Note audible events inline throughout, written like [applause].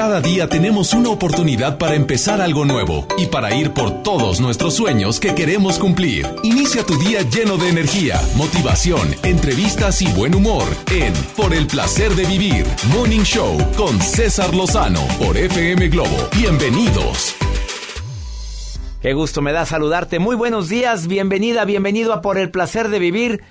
Cada día tenemos una oportunidad para empezar algo nuevo y para ir por todos nuestros sueños que queremos cumplir. Inicia tu día lleno de energía, motivación, entrevistas y buen humor en Por el placer de vivir, Morning Show con César Lozano por FM Globo. Bienvenidos. Qué gusto me da saludarte. Muy buenos días, bienvenida, bienvenido a Por el placer de vivir.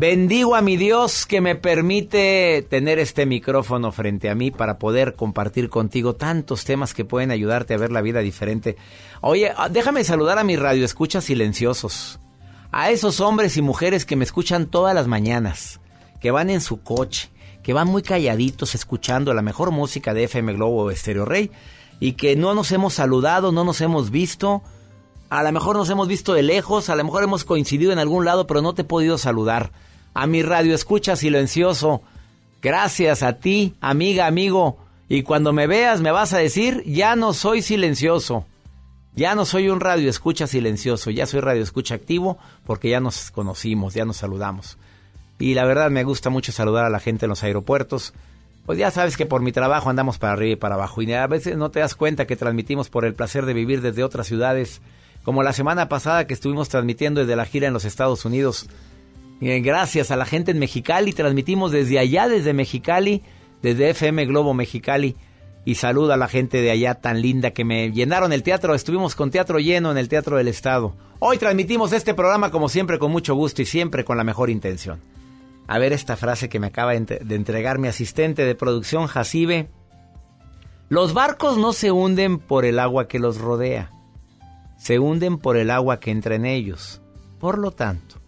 Bendigo a mi Dios que me permite tener este micrófono frente a mí para poder compartir contigo tantos temas que pueden ayudarte a ver la vida diferente. Oye, ah, déjame saludar a mis radioescuchas silenciosos. A esos hombres y mujeres que me escuchan todas las mañanas, que van en su coche, que van muy calladitos escuchando la mejor música de FM Globo o Stereo Rey y que no nos hemos saludado, no nos hemos visto. A lo mejor nos hemos visto de lejos, a lo mejor hemos coincidido en algún lado, pero no te he podido saludar a mi radio escucha silencioso. Gracias a ti, amiga, amigo. Y cuando me veas me vas a decir, ya no soy silencioso. Ya no soy un radio escucha silencioso, ya soy radio escucha activo porque ya nos conocimos, ya nos saludamos. Y la verdad me gusta mucho saludar a la gente en los aeropuertos. Pues ya sabes que por mi trabajo andamos para arriba y para abajo y a veces no te das cuenta que transmitimos por el placer de vivir desde otras ciudades, como la semana pasada que estuvimos transmitiendo desde la gira en los Estados Unidos gracias a la gente en Mexicali, transmitimos desde allá, desde Mexicali, desde FM Globo Mexicali. Y saluda a la gente de allá tan linda que me llenaron el teatro. Estuvimos con teatro lleno en el Teatro del Estado. Hoy transmitimos este programa como siempre con mucho gusto y siempre con la mejor intención. A ver esta frase que me acaba de entregar mi asistente de producción, Jacibe. Los barcos no se hunden por el agua que los rodea, se hunden por el agua que entra en ellos. Por lo tanto,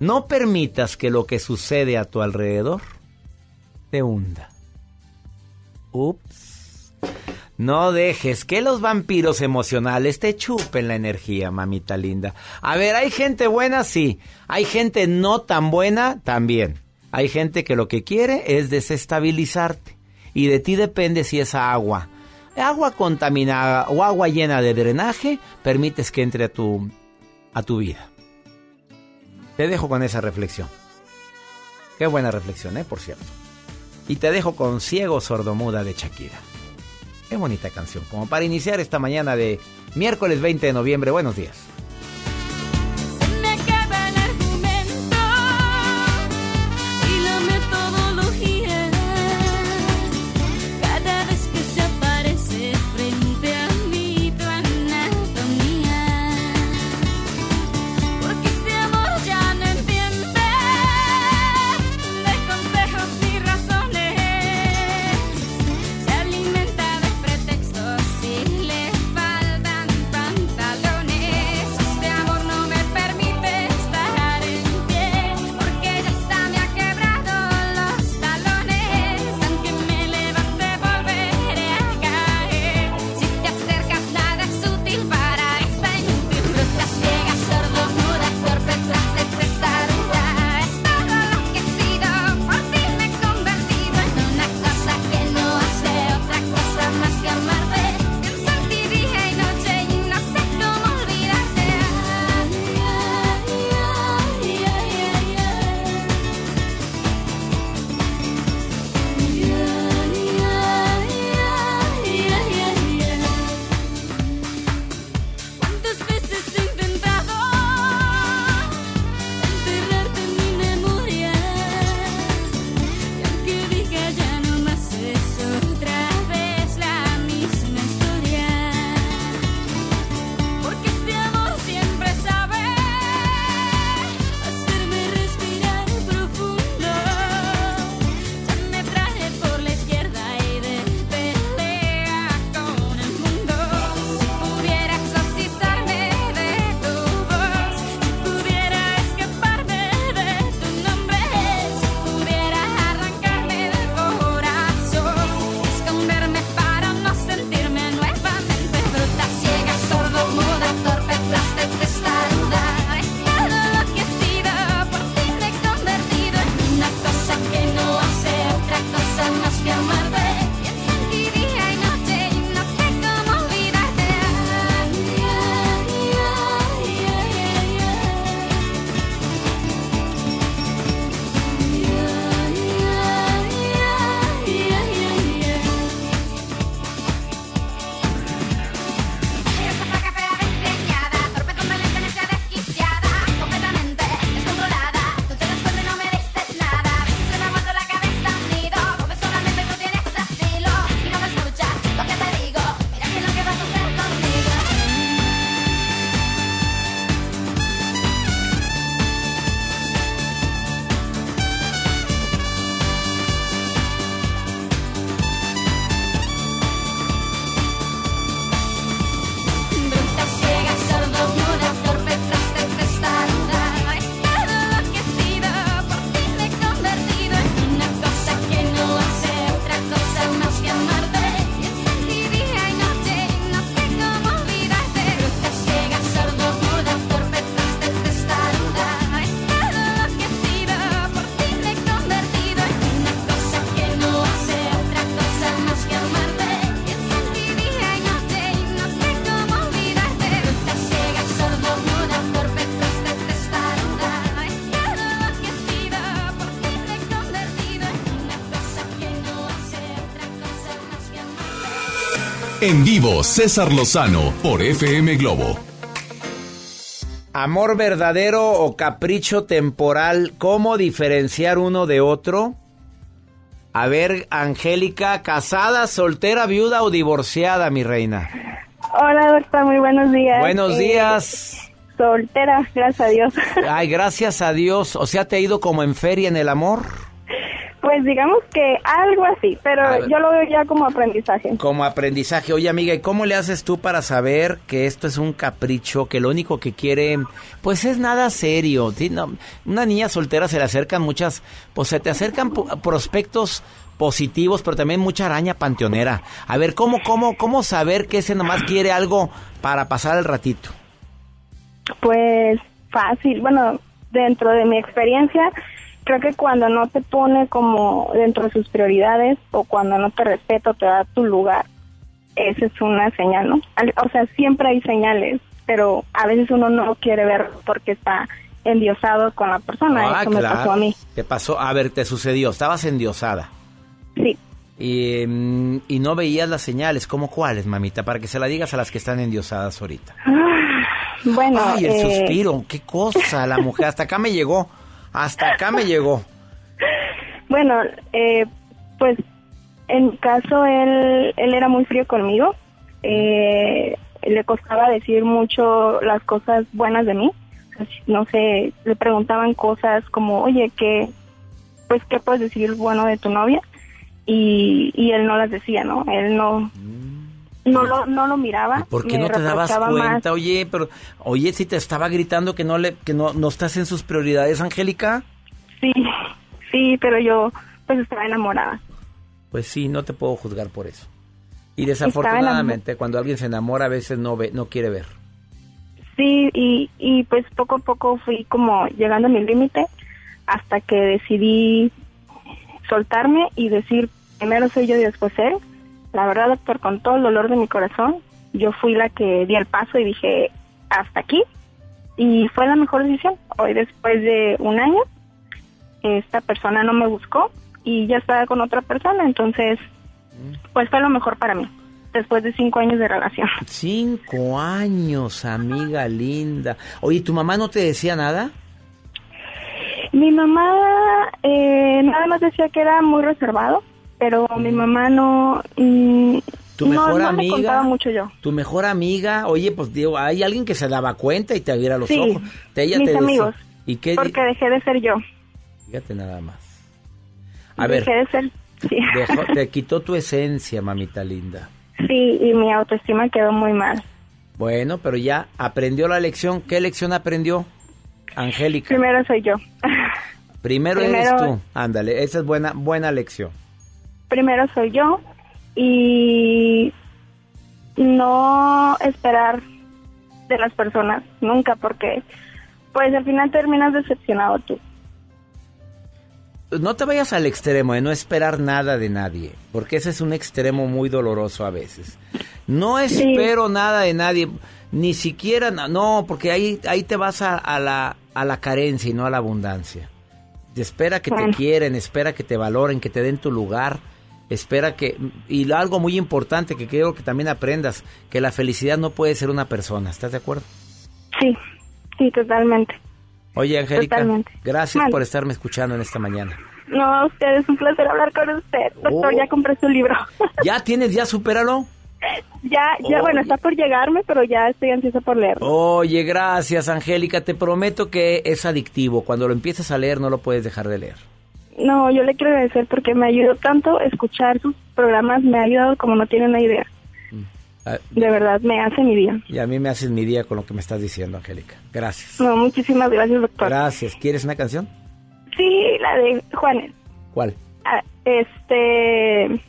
no permitas que lo que sucede a tu alrededor te hunda. Ups. No dejes que los vampiros emocionales te chupen la energía, mamita linda. A ver, hay gente buena, sí. Hay gente no tan buena, también. Hay gente que lo que quiere es desestabilizarte. Y de ti depende si esa agua, agua contaminada o agua llena de drenaje, permites que entre a tu, a tu vida. Te dejo con esa reflexión. Qué buena reflexión, ¿eh? Por cierto. Y te dejo con Ciego Sordomuda de Shakira. Qué bonita canción. Como para iniciar esta mañana de miércoles 20 de noviembre. Buenos días. En vivo, César Lozano por FM Globo. Amor verdadero o capricho temporal, ¿cómo diferenciar uno de otro? A ver, Angélica, ¿casada, soltera, viuda o divorciada, mi reina? Hola, doctor, muy buenos días. Buenos eh, días. Soltera, gracias a Dios. Ay, gracias a Dios. O sea, ¿te ha ido como en feria en el amor? Pues digamos que algo así, pero yo lo veo ya como aprendizaje. Como aprendizaje. Oye, amiga, ¿y cómo le haces tú para saber que esto es un capricho, que lo único que quiere, pues es nada serio? una niña soltera se le acercan muchas, pues se te acercan prospectos positivos, pero también mucha araña panteonera. A ver, ¿cómo, cómo, cómo saber que ese nomás quiere algo para pasar el ratito? Pues fácil, bueno, dentro de mi experiencia, creo que cuando no te pone como dentro de sus prioridades o cuando no te respeta o te da tu lugar, esa es una señal, ¿no? O sea, siempre hay señales, pero a veces uno no quiere ver porque está endiosado con la persona. Ah, Eso me pasó a mí. ¿Te pasó? A ver, te sucedió. Estabas endiosada. Sí. Y, mm, y no veías las señales. ¿Cómo cuáles, mamita? Para que se la digas a las que están endiosadas ahorita. Ah, bueno. Ay, el eh, suspiro. Qué cosa, la mujer. Hasta acá me llegó. Hasta acá me llegó. Bueno, eh, pues en mi caso él, él era muy frío conmigo. Eh, le costaba decir mucho las cosas buenas de mí. No sé, le preguntaban cosas como, oye, ¿qué, pues, ¿qué puedes decir bueno de tu novia? Y, y él no las decía, ¿no? Él no. No lo, no lo miraba. ¿Por qué no te dabas cuenta? Oye, pero, oye, si te estaba gritando que no le, que no, no estás en sus prioridades, Angélica. Sí, sí, pero yo, pues estaba enamorada. Pues sí, no te puedo juzgar por eso. Y desafortunadamente, cuando alguien se enamora, a veces no ve, no quiere ver. Sí, y, y pues poco a poco fui como llegando a mi límite hasta que decidí soltarme y decir primero soy yo y después él la verdad, doctor, con todo el dolor de mi corazón, yo fui la que di el paso y dije, hasta aquí. Y fue la mejor decisión. Hoy, después de un año, esta persona no me buscó y ya estaba con otra persona. Entonces, pues fue lo mejor para mí, después de cinco años de relación. Cinco años, amiga linda. Oye, ¿tu mamá no te decía nada? Mi mamá eh, nada más decía que era muy reservado pero mi mamá no... Mm, tu mejor amiga, contaba mucho yo. Tu mejor amiga, oye, pues digo, hay alguien que se daba cuenta y te abriera los ojos. Te, ella mis amigos. ¿Y qué porque dejé de ser yo. Fíjate nada más. A dejé de ser, sí. [laughs] te quitó tu esencia, mamita linda. Sí, y mi autoestima quedó muy mal. Bueno, pero ya aprendió la lección. ¿Qué lección aprendió, Angélica? Primero soy yo. Primero, Primero eres tú. Ándale, esa es buena, buena lección primero soy yo y no esperar de las personas nunca porque pues al final terminas decepcionado tú. No te vayas al extremo de no esperar nada de nadie, porque ese es un extremo muy doloroso a veces. No espero nada de nadie, ni siquiera, no, porque ahí, ahí te vas a, la, a la carencia y no a la abundancia. Espera que te quieren, espera que te valoren, que te den tu lugar espera que, y algo muy importante que quiero que también aprendas, que la felicidad no puede ser una persona, ¿estás de acuerdo? Sí, sí, totalmente. Oye, Angélica, gracias por estarme escuchando en esta mañana. No, a usted es un placer hablar con usted. Doctor, ya oh. compré su libro. [laughs] ¿Ya tienes? ¿Ya supéralo? Ya, ya, bueno, está por llegarme, pero ya estoy ansiosa por leerlo. Oye, gracias, Angélica. Te prometo que es adictivo. Cuando lo empieces a leer, no lo puedes dejar de leer. No, yo le quiero agradecer porque me ayudó tanto escuchar sus programas, me ha ayudado como no tiene una idea. Mm. Ah, de verdad, me hace mi día. Y a mí me haces mi día con lo que me estás diciendo, Angélica. Gracias. No, muchísimas gracias, doctor. Gracias. ¿Quieres una canción? Sí, la de Juanes. ¿Cuál? Ah, este...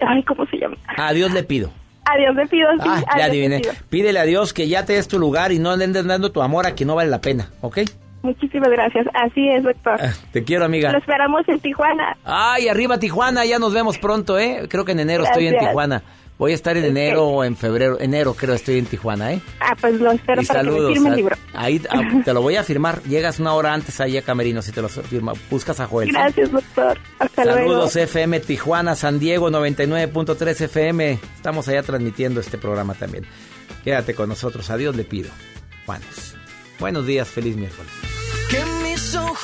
Ay, ¿cómo se llama? A Dios le pido. A Dios le pido, sí. Ah, ya adiviné. Pídele a Dios que ya te des tu lugar y no le andes dando tu amor a quien no vale la pena, ¿ok? Muchísimas gracias. Así es, doctor. Ah, te quiero, amiga. Lo esperamos en Tijuana. Ay, arriba Tijuana. Ya nos vemos pronto, ¿eh? Creo que en enero estoy en Tijuana. Voy a estar en enero o en febrero, enero creo, estoy en Tijuana, ¿eh? Ah, pues lo espero para que me firme el libro. Ahí ah, [laughs] te lo voy a firmar. Llegas una hora antes ahí a Camerino si te lo firma. Buscas a Joel. Gracias, doctor. Hasta Saludos FM Tijuana, San Diego 99.3 FM. Estamos allá transmitiendo este programa también. Quédate con nosotros. Adiós le pido. Juanes. Buenos días, feliz miércoles.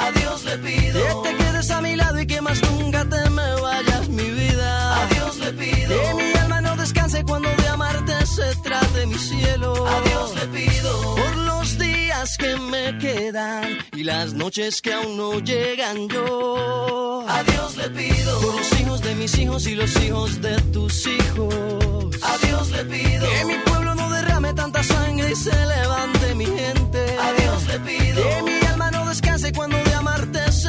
A Dios le pido que te quedes a mi lado y que más nunca te me vayas, mi vida. A Dios le pido que mi alma no descanse cuando de amarte se trate mi cielo. A Dios le pido por los días que me quedan y las noches que aún no llegan yo. A Dios le pido por los hijos de mis hijos y los hijos de tus hijos. A Dios le pido que mi pueblo no derrame tanta sangre y se levante mi gente. A Dios le pido que mi alma no descanse cuando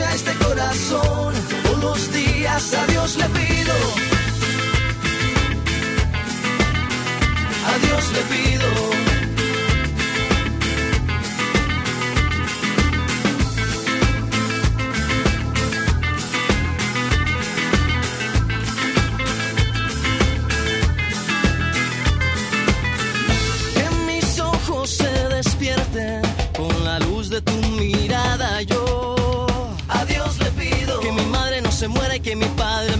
sea este corazón. Todos los días a Dios le pido. A Dios le pido. Que mi padre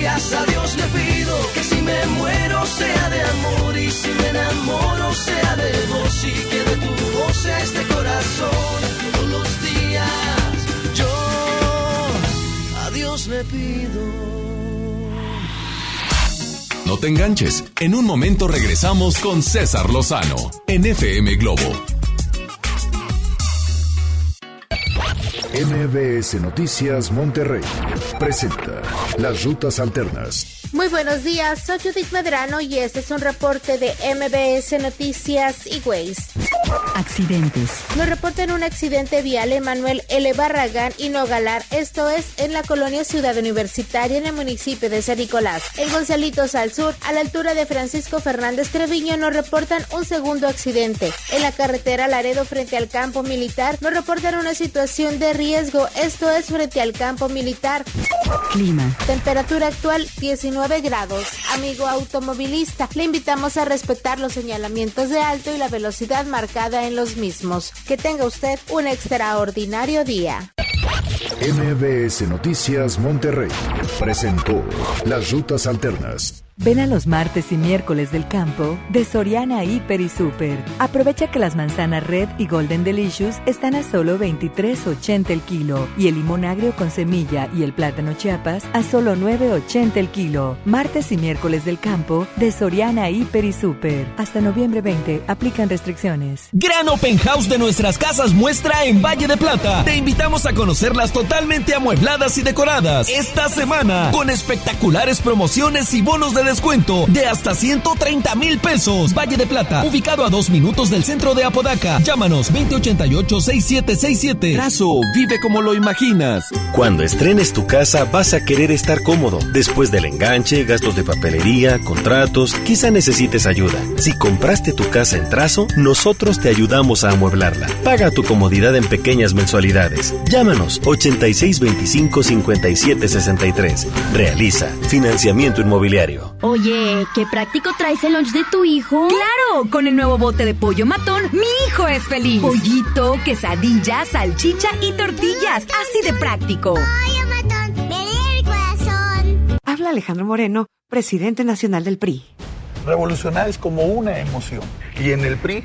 Días a Dios le pido que si me muero sea de amor y si me enamoro sea de vos y que de tu voz este corazón. Todos los días yo a Dios le pido. No te enganches. En un momento regresamos con César Lozano en FM Globo. MBS Noticias Monterrey presenta Las Rutas Alternas. Muy buenos días, soy Judith Medrano y este es un reporte de MBS Noticias y Ways. Accidentes. Nos reportan un accidente vial en Manuel L. Barragán y Nogalar, esto es en la colonia Ciudad Universitaria en el municipio de San Nicolás. En Gonzalitos al sur, a la altura de Francisco Fernández Treviño, nos reportan un segundo accidente. En la carretera Laredo frente al campo militar, nos reportan una situación de riesgo, esto es frente al campo militar. Clima. Temperatura actual 19 grados. Amigo automovilista, le invitamos a respetar los señalamientos de alto y la velocidad marcada en los mismos. Que tenga usted un extraordinario día. MBS Noticias Monterrey presentó Las Rutas Alternas. Ven a los martes y miércoles del campo de Soriana Hiper y Super. Aprovecha que las manzanas Red y Golden Delicious están a solo 23.80 el kilo y el limón agrio con semilla y el plátano Chiapas a solo 9.80 el kilo. Martes y miércoles del campo de Soriana Hiper y Super. Hasta noviembre 20 aplican restricciones. Gran Open House de nuestras casas muestra en Valle de Plata. Te invitamos a conocer las totalidades totalmente amuebladas y decoradas esta semana con espectaculares promociones y bonos de descuento de hasta 130 mil pesos. Valle de Plata, ubicado a dos minutos del centro de Apodaca. Llámanos 2088-6767. Trazo, vive como lo imaginas. Cuando estrenes tu casa vas a querer estar cómodo. Después del enganche, gastos de papelería, contratos, quizá necesites ayuda. Si compraste tu casa en Trazo, nosotros te ayudamos a amueblarla. Paga tu comodidad en pequeñas mensualidades. Llámanos 8625-5763. Realiza financiamiento inmobiliario. Oye, qué práctico traes el lunch de tu hijo. Claro, con el nuevo bote de pollo matón, mi hijo es feliz. Pollito, quesadilla, salchicha y tortillas. Así de práctico. Pollo matón, el corazón. Habla Alejandro Moreno, presidente nacional del PRI. Revolucionar es como una emoción. Y en el PRI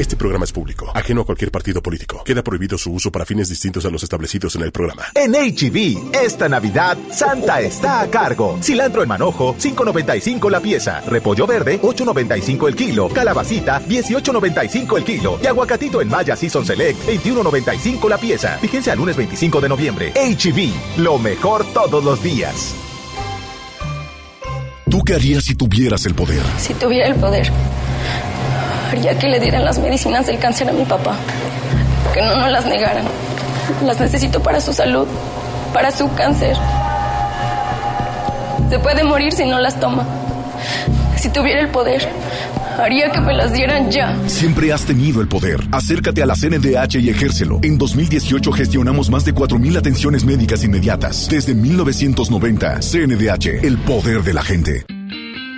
Este programa es público, ajeno a cualquier partido político. Queda prohibido su uso para fines distintos a los establecidos en el programa. En HB, e esta Navidad, Santa está a cargo. Cilantro en manojo, 5.95 la pieza. Repollo verde, 8.95 el kilo. Calabacita, 18.95 el kilo. Y aguacatito en Maya Season Select, 21.95 la pieza. Fíjense al lunes 25 de noviembre. HB, e lo mejor todos los días. ¿Tú qué harías si tuvieras el poder? Si tuviera el poder Haría que le dieran las medicinas del cáncer a mi papá. Que no nos las negaran. Las necesito para su salud, para su cáncer. Se puede morir si no las toma. Si tuviera el poder, haría que me las dieran ya. Siempre has tenido el poder. Acércate a la CNDH y ejércelo. En 2018 gestionamos más de 4.000 atenciones médicas inmediatas. Desde 1990, CNDH, el poder de la gente.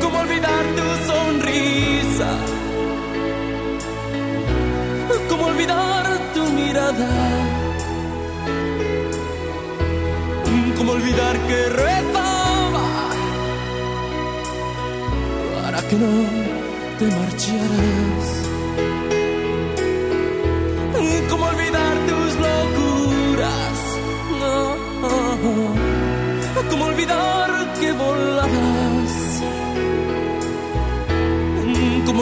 ¿Cómo olvidar tu sonrisa? ¿Cómo olvidar tu mirada? ¿Cómo olvidar que rezaba para que no te marcharas?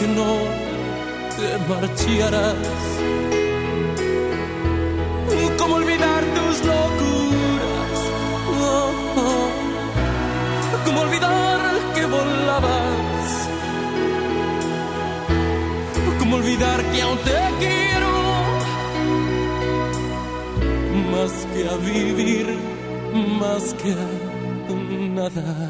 Que no te marcharas? ¿Cómo olvidar tus locuras? Oh, oh. ¿Cómo olvidar que volabas? ¿Cómo olvidar que aún te quiero? Más que a vivir, más que a nada.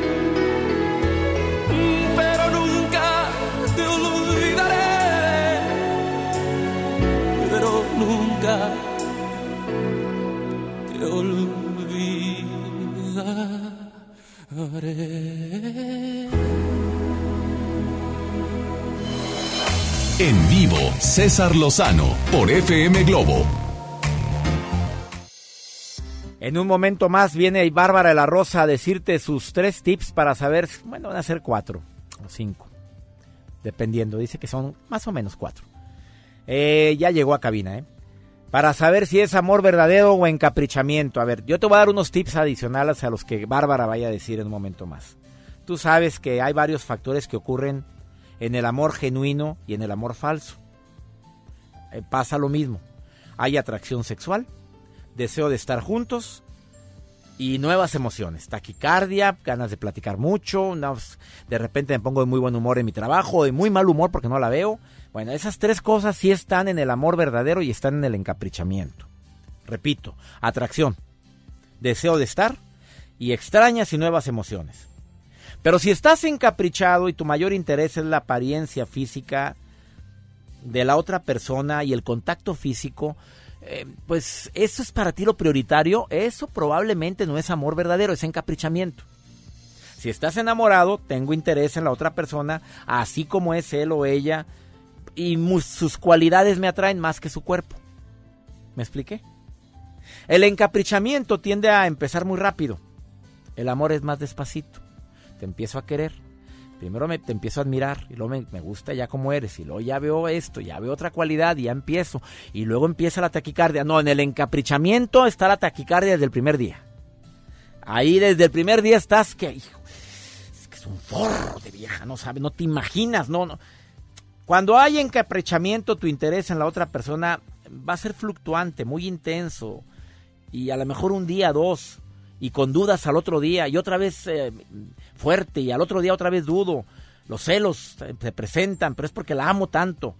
En vivo, César Lozano por FM Globo. En un momento más viene Bárbara de la Rosa a decirte sus tres tips para saber, bueno, van a ser cuatro o cinco, dependiendo, dice que son más o menos cuatro. Eh, ya llegó a cabina, ¿eh? Para saber si es amor verdadero o encaprichamiento. A ver, yo te voy a dar unos tips adicionales a los que Bárbara vaya a decir en un momento más. Tú sabes que hay varios factores que ocurren en el amor genuino y en el amor falso. Eh, pasa lo mismo. Hay atracción sexual, deseo de estar juntos y nuevas emociones. Taquicardia, ganas de platicar mucho, de repente me pongo de muy buen humor en mi trabajo, de muy mal humor porque no la veo. Bueno, esas tres cosas sí están en el amor verdadero y están en el encaprichamiento. Repito, atracción, deseo de estar y extrañas y nuevas emociones. Pero si estás encaprichado y tu mayor interés es la apariencia física de la otra persona y el contacto físico, eh, pues eso es para ti lo prioritario, eso probablemente no es amor verdadero, es encaprichamiento. Si estás enamorado, tengo interés en la otra persona, así como es él o ella, y sus cualidades me atraen más que su cuerpo. ¿Me expliqué? El encaprichamiento tiende a empezar muy rápido. El amor es más despacito. Te empiezo a querer. Primero me, te empiezo a admirar y luego me, me, gusta ya como eres y luego ya veo esto, ya veo otra cualidad y ya empiezo. Y luego empieza la taquicardia. No, en el encaprichamiento está la taquicardia desde el primer día. Ahí desde el primer día estás que, hijo, es que es un forro de vieja, no sabes, no te imaginas, no, no. Cuando hay encaprichamiento, tu interés en la otra persona va a ser fluctuante, muy intenso. Y a lo mejor un día, dos, y con dudas al otro día, y otra vez eh, fuerte, y al otro día otra vez dudo. Los celos se presentan, pero es porque la amo tanto.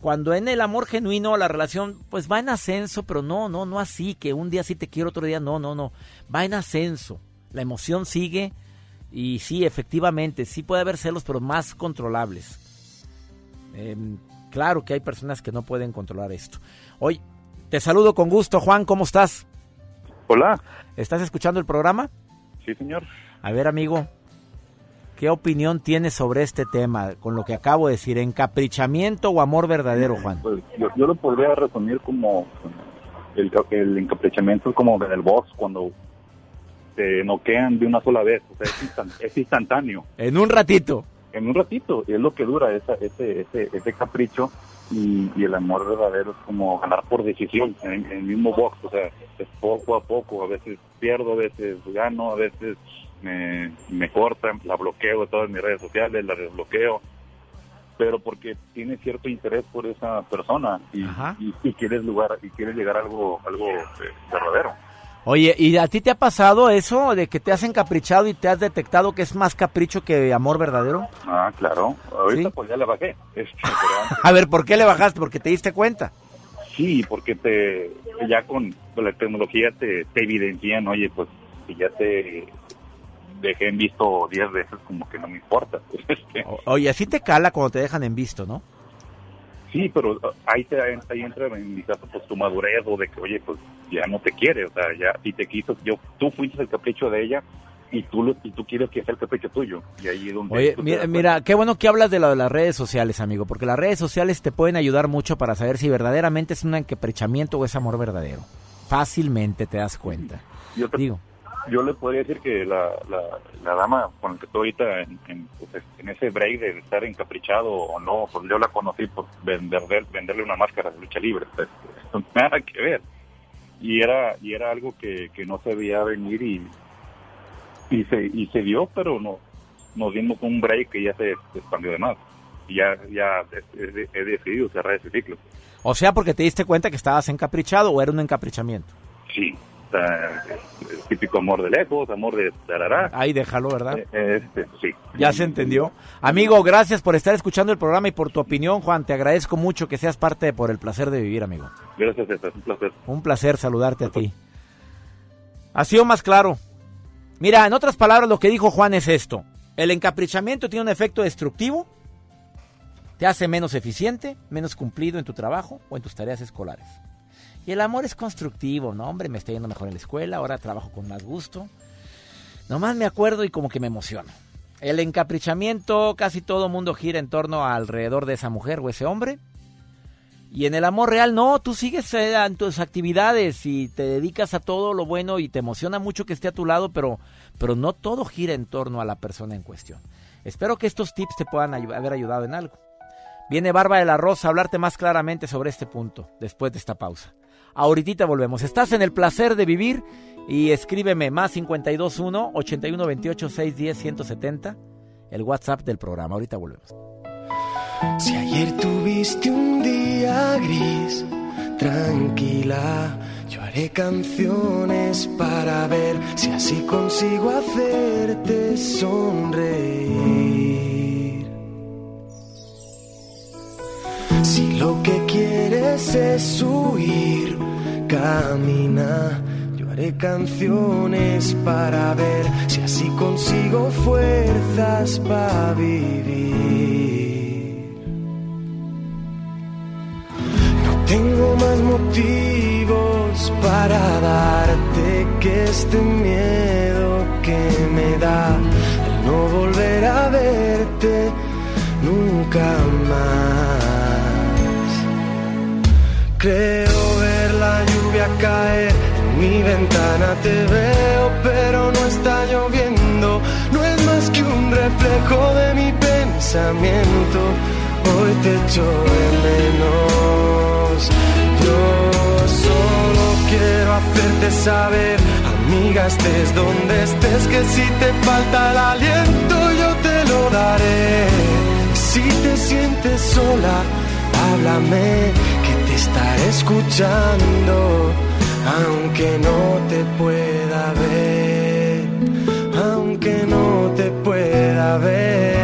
Cuando en el amor genuino la relación pues va en ascenso, pero no, no, no así, que un día sí te quiero, otro día no, no, no. Va en ascenso. La emoción sigue y sí, efectivamente, sí puede haber celos, pero más controlables. Eh, claro que hay personas que no pueden controlar esto. Hoy te saludo con gusto, Juan, ¿cómo estás? Hola. ¿Estás escuchando el programa? Sí, señor. A ver, amigo, ¿qué opinión tienes sobre este tema, con lo que acabo de decir, encaprichamiento o amor verdadero, Juan? Pues yo, yo lo podría resumir como el, el encaprichamiento es como en el boss cuando te noquean de una sola vez, o sea, es, instant, es instantáneo. En un ratito. En un ratito, es lo que dura esa, ese, ese, ese capricho y, y el amor verdadero es como ganar por decisión en, en el mismo box, o sea, es poco a poco, a veces pierdo, a veces gano, a veces me, me cortan, la bloqueo de todas mis redes sociales, la desbloqueo, pero porque tienes cierto interés por esa persona y, y, y quieres lugar y quieres llegar a algo algo eh, verdadero. Oye, ¿y a ti te ha pasado eso de que te has encaprichado y te has detectado que es más capricho que amor verdadero? Ah, claro. Ahorita pues ya le bajé. Este, [laughs] A ver, ¿por qué le bajaste? Porque te diste cuenta. Sí, porque te ya con, la tecnología te, te evidencian, oye, pues si ya te dejé en visto 10 veces, como que no me importa. [laughs] Este, Oye, así te cala cuando te dejan en visto, ¿no? Sí, pero ahí, te, ahí entra en mi caso pues tu madurez o de que, oye, pues ya no te quiere, o sea, ya y te quiso, yo, tú fuiste el capricho de ella y tú, lo- y tú quieres que sea el capricho tuyo. Y ahí es donde... Oye, mira, mira, qué bueno que hablas de lo de las redes sociales, amigo, porque las redes sociales te pueden ayudar mucho para saber si verdaderamente es un encaprichamiento o es amor verdadero. Fácilmente te das cuenta. Yo, te- Digo, yo le podría decir que la, la, la dama con la que estoy ahorita en, en, pues, en ese break de estar encaprichado o no, pues yo la conocí por vender, venderle una máscara de lucha libre, pues, no tiene nada que ver. Y era y era algo que, que no se veía venir y, y, se, y se dio, pero no nos dimos un break que ya se, se expandió de más. Y ya, ya he, he- decidido cerrar ese ciclo. o sea, porque te diste cuenta que estabas encaprichado o era un encaprichamiento. Sí, sea, el típico amor de lejos, amor de tarará. Ahí déjalo, ¿verdad? Eh, Este, sí. Ya se entendió. Amigo, gracias por estar escuchando el programa y por tu opinión, Juan. Te agradezco mucho que seas parte de Por el Placer de Vivir, amigo. Gracias, César. Un placer. Un placer saludarte a ti. Ha sido más claro. Mira, en otras palabras, lo que dijo Juan es esto. El encaprichamiento tiene un efecto destructivo. Te hace menos eficiente, menos cumplido en tu trabajo o en tus tareas escolares. Y el amor es constructivo, ¿no? Hombre, me está yendo mejor en la escuela, ahora trabajo con más gusto. Nomás me acuerdo y como que me emociono. El encaprichamiento, casi todo mundo gira en torno alrededor de esa mujer o ese hombre. Y en el amor real, no, tú sigues eh, en tus actividades y te dedicas a todo lo bueno y te emociona mucho que esté a tu lado, pero, pero no todo gira en torno a la persona en cuestión. Espero que estos tips te puedan haber ayudado en algo. Viene Barba de la Rosa a hablarte más claramente sobre este punto, después de esta pausa. Ahorita volvemos. Estás en el placer de vivir y escríbeme más 521 8128 610 170, el WhatsApp del programa. Ahorita volvemos. Si ayer tuviste un día gris, tranquila, yo haré canciones para ver si así consigo hacerte sonreír. Lo que quieres es huir, camina. Yo haré canciones para ver si así consigo fuerzas para vivir. No tengo más motivos para darte que este miedo que me da el no volver a verte nunca más. Creo ver la lluvia caer en mi ventana, te veo pero no está lloviendo, no es más que un reflejo de mi pensamiento. Hoy te echo de menos. Yo solo quiero hacerte saber, amiga, estés donde estés, que si te falta el aliento yo te lo daré. Si te sientes sola, háblame, estaré escuchando, aunque no te pueda ver, aunque no te pueda ver.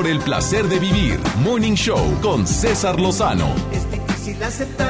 por el placer de vivir. Morning Show con César Lozano. Es difícil aceptar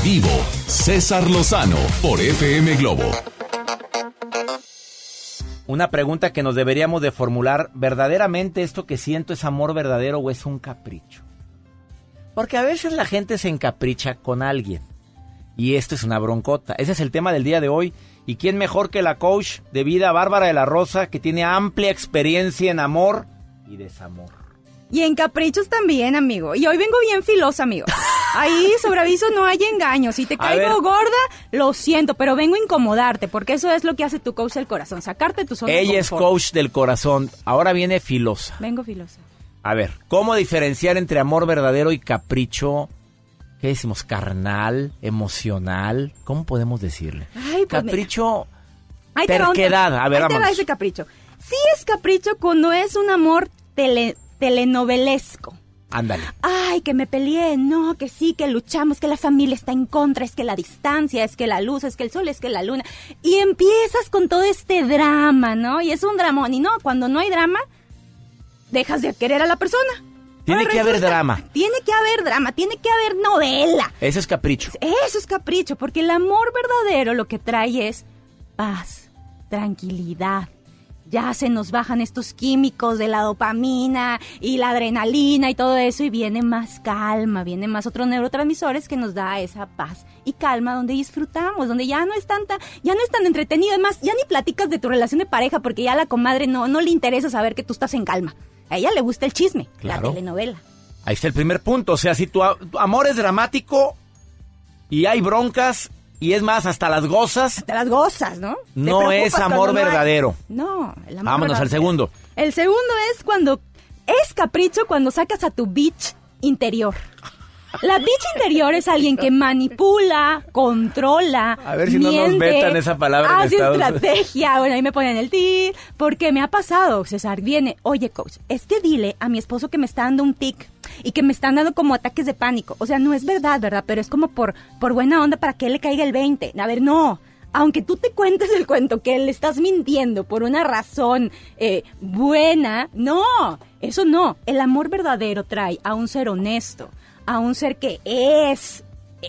En vivo, César Lozano por FM Globo. Una pregunta que nos deberíamos de formular, ¿verdaderamente esto que siento es amor verdadero o es un capricho? Porque a veces la gente se encapricha con alguien. Y esto es una broncota. Ese es el tema del día de hoy. ¿Y quién mejor que la coach de vida Bárbara de la Rosa, que tiene amplia experiencia en amor y desamor? Y en caprichos también, amigo. Y hoy vengo bien filosa, amigo. [laughs] Ahí, sobre aviso, no hay engaño. Si te caigo gorda, lo siento, pero vengo a incomodarte, porque eso es lo que hace tu coach del corazón, sacarte tu zona Ella es coach del corazón, ahora viene filosa. Vengo filosa. A ver, ¿cómo diferenciar entre amor verdadero y capricho? ¿Qué decimos? ¿Carnal? ¿Emocional? ¿Cómo podemos decirle? Ay, pues capricho, Ahí te va un- terquedad. A ver, ahí te va ese capricho. Sí es capricho cuando es un amor tele- telenovelesco. Ándale. Ay, que me peleé, no, que sí, que luchamos, que la familia está en contra, es que la distancia, es que la luz, es que el sol, es que la luna. Y empiezas con todo este drama, ¿no? Y es un dramón. Y no, cuando no hay drama, dejas de querer a la persona. Tiene Ahora que haber drama. Tiene que haber drama, tiene que haber novela. Ese es capricho. Eso es capricho, porque el amor verdadero lo que trae es paz, tranquilidad. Ya se nos bajan estos químicos de la dopamina y la adrenalina y todo eso y viene más calma, viene más otros neurotransmisores que nos da esa paz y calma donde disfrutamos, donde ya no es tanta, ya no es tan entretenido, además ya ni platicas de tu relación de pareja porque ya a la comadre no, no le interesa saber que tú estás en calma. A ella le gusta el chisme, Claro. la telenovela. Ahí está el primer punto. O sea, si tu amor es dramático y hay broncas y es más, hasta las gozas, Te las gozas, ¿no? No es amor verdadero. No, el amor Vámonos al verdadero. segundo. El segundo es cuando es capricho cuando sacas a tu bitch interior. La bitch interior es alguien que manipula, controla, A ver si no nos miente, vetan esa palabra en hace Estados estrategia. Bueno, ahí me ponen el ti, porque me ha pasado, César, viene, oye coach, es que dile a mi esposo que me está dando un tic y que me están dando como ataques de pánico. O sea, no es verdad, ¿verdad? Pero es como por, por buena onda para que él le caiga el 20. A ver, no. Aunque tú te cuentes el cuento que le estás mintiendo por una razón eh, buena, no, eso no. El amor verdadero trae a un ser honesto, a un ser que es,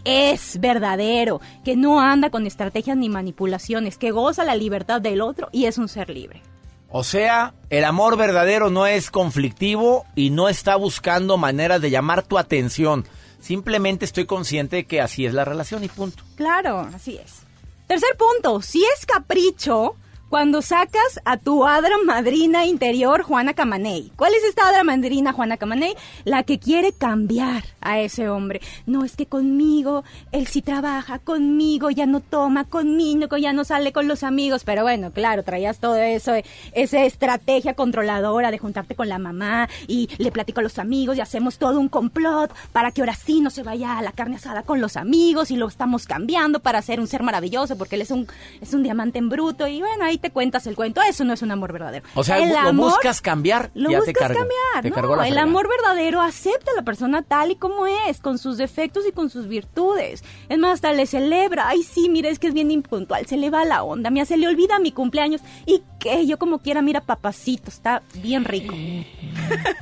es verdadero, que no anda con estrategias ni manipulaciones, que goza la libertad del otro y es un ser libre. O sea, el amor verdadero no es conflictivo y no está buscando maneras de llamar tu atención. Simplemente estoy consciente de que así es la relación y punto. Claro, así es. Tercer punto, si es capricho cuando sacas a tu hadra madrina interior, Juana Camaney. ¿Cuál es esta hadra madrina, Juana Camaney? La que quiere cambiar a ese hombre. No, es que conmigo, él sí trabaja, conmigo ya no toma, conmigo ya no sale con los amigos. Pero bueno, claro, traías todo eso, esa estrategia controladora de juntarte con la mamá y le platico a los amigos y hacemos todo un complot para que ahora sí no se vaya a la carne asada con los amigos y lo estamos cambiando para ser un ser maravilloso porque él es un, es un diamante en bruto y bueno, ahí te cuentas el cuento. Eso no es un amor verdadero. O sea, El lo amor- buscas cambiar, lo ya te buscas cargo. cambiar, Te no, cargó la el amor verdadero acepta a la persona tal y como es, con sus defectos y con sus virtudes. Es más, hasta le celebra. Ay, sí, mira, es que es bien impuntual, se le va la onda, mira, se le olvida mi cumpleaños. Y que yo como quiera, mira, papacito, está bien rico.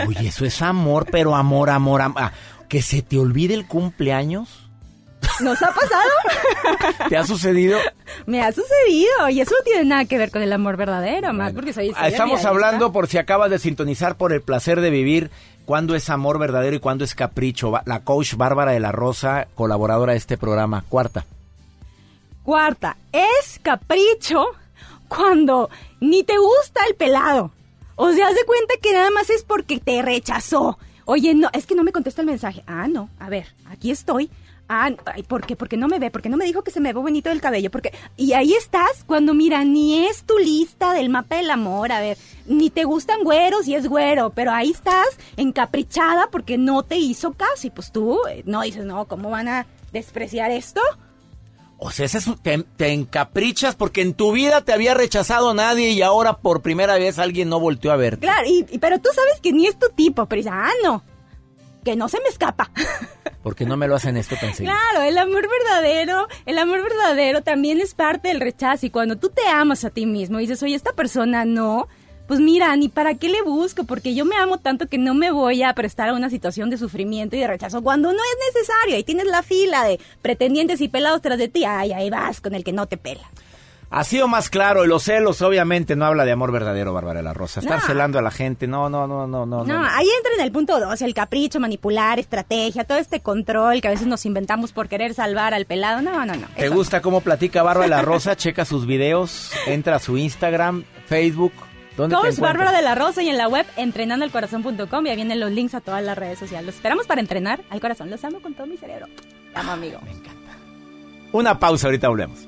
Oye, eso es amor, pero amor, amor, am- ah, que se te olvide el cumpleaños. ¿Nos ha pasado? ¿Te ha sucedido? Me ha sucedido y eso no tiene nada que ver con el amor verdadero, más porque soy, Ah, Estamos hablando, por si acabas de sintonizar, por el placer de vivir, cuándo es amor verdadero y cuándo es capricho. La coach Bárbara de la Rosa, colaboradora de este programa, cuarta. Cuarta, es capricho cuando ni te gusta el pelado. O sea, haz de cuenta que nada más es porque te rechazó. Oye, no, es que no me contesta el mensaje. Ah, no, a ver, aquí estoy. Ah, ¿por qué? Porque no me ve, porque no me dijo que se me ve bonito el cabello, porque y ahí estás cuando mira, ni es tu lista del mapa del amor, a ver, ni te gustan güeros y es güero, pero ahí estás encaprichada porque no te hizo caso y pues tú eh, no dices, "No, ¿cómo van a despreciar esto?" O sea, ese es te, te encaprichas porque en tu vida te había rechazado nadie y ahora por primera vez alguien no volteó a verte. Claro, y, y- pero tú sabes que ni es tu tipo, pero dices, ah, no, que no se me escapa. [laughs] Porque no me lo hacen esto tan. Claro, el amor verdadero, el amor verdadero también es parte del rechazo y cuando tú te amas a ti mismo y dices, oye, esta persona no, pues mira, ni para qué le busco, porque yo me amo tanto que no me voy a prestar a una situación de sufrimiento y de rechazo cuando no es necesario. Ahí tienes la fila de pretendientes y pelados tras de ti. Ay, ahí vas con el que no te pela. Así o más claro, y los celos obviamente no habla de amor verdadero, Bárbara la Rosa. Estar No. celando a la gente, no, no, no, no, no. No, ahí entra en el punto dos, el capricho, manipular, estrategia, todo este control que a veces nos inventamos por querer salvar al pelado. No, no, no. ¿Te gusta cómo platica Bárbara la Rosa? [laughs] Checa sus videos, entra a su Instagram, Facebook. ¿Dónde Coach? Bárbara de la Rosa y en la web entrenandoalcorazón.com y ahí vienen los links a todas las redes sociales. Los esperamos para entrenar al corazón. Los amo con todo mi cerebro. Te amo, amigo. Una pausa, ahorita volvemos.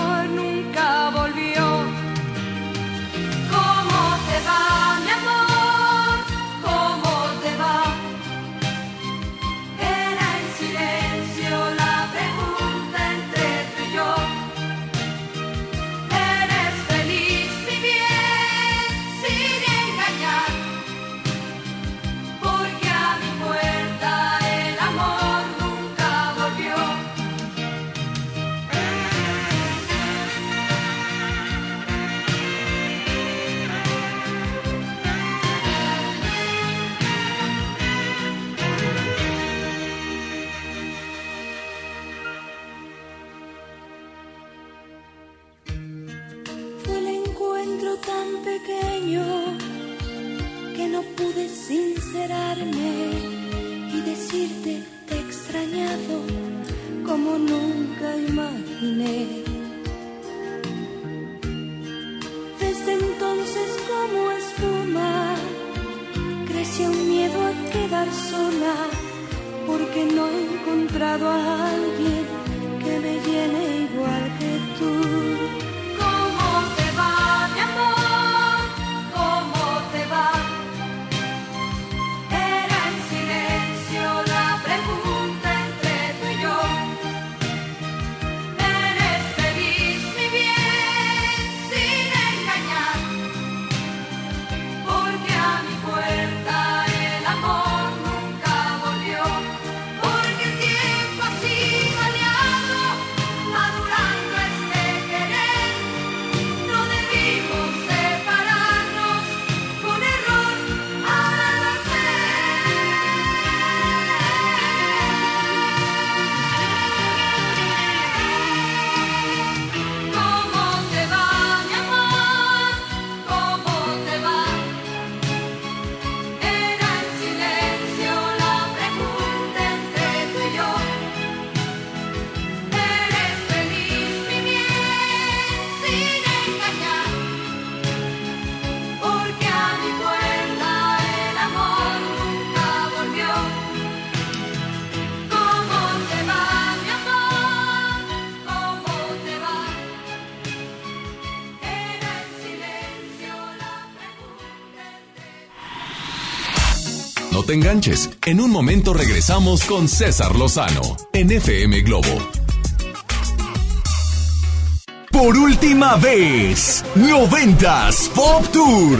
enganches. En un momento regresamos con César Lozano en FM Globo. Por última vez, 90s Pop Tour.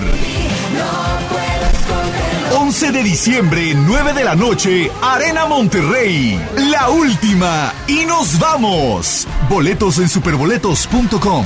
11 de diciembre, 9 de la noche, Arena Monterrey. La última. Y nos vamos. Boletos en superboletos.com.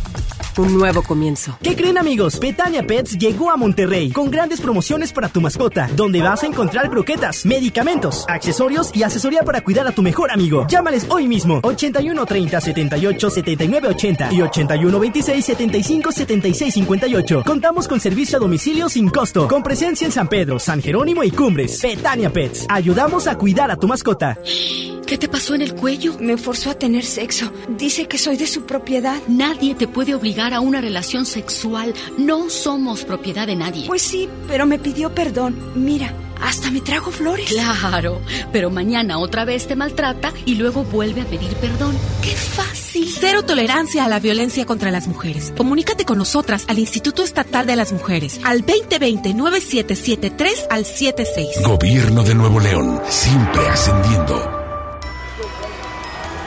un nuevo comienzo. ¿Qué creen amigos? Betania Pets llegó a Monterrey con grandes promociones para tu mascota, donde vas a encontrar croquetas, medicamentos, accesorios y asesoría para cuidar a tu mejor amigo. Llámales hoy mismo 81 30 78 79 80 y 81 26 75 76 58. Contamos con servicio a domicilio sin costo, con presencia en San Pedro, San Jerónimo y Cumbres. Betania Pets, ayudamos a cuidar a tu mascota. ¿Qué te pasó en el cuello? Me forzó a tener sexo. Dice que soy de su propiedad. Nadie te puede obligar a una relación sexual. No somos propiedad de nadie. Pues sí, pero me pidió perdón. Mira, hasta me trajo flores. Claro, pero mañana otra vez te maltrata y luego vuelve a pedir perdón. ¡Qué fácil! Cero tolerancia a la violencia contra las mujeres. Comunícate con nosotras al Instituto Estatal de las Mujeres al 2020-9773 al 76. Gobierno de Nuevo León, siempre ascendiendo.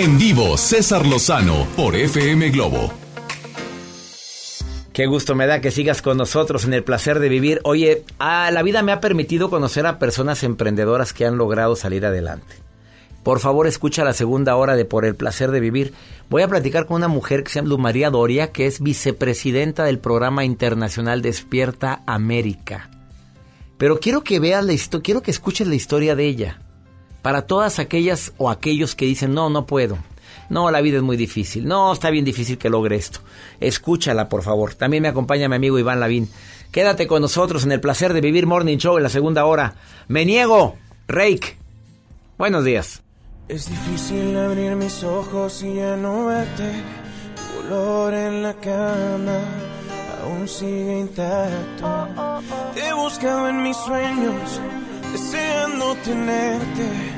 En vivo, César Lozano por FM Globo. Qué gusto me da que sigas con nosotros en el placer de vivir. Oye, ah, la vida me ha permitido conocer a personas emprendedoras que han logrado salir adelante. Por favor, escucha la segunda hora de Por el placer de vivir. Voy a platicar con una mujer que se llama María Doria, que es vicepresidenta del programa internacional Despierta América. Pero quiero que veas la historia, quiero que escuches la historia de ella. Para todas aquellas o aquellos que dicen, no, no puedo. No, la vida es muy difícil. No, está bien difícil que logre esto. Escúchala, por favor. También me acompaña mi amigo Iván Lavín. Quédate con nosotros en el placer de vivir Morning Show en la segunda hora. Me niego, Rake. Buenos días. Es difícil abrir mis ojos y ya no verte. Tu olor en la cama aún sigue intacto. Te he buscado en mis sueños, deseando tenerte.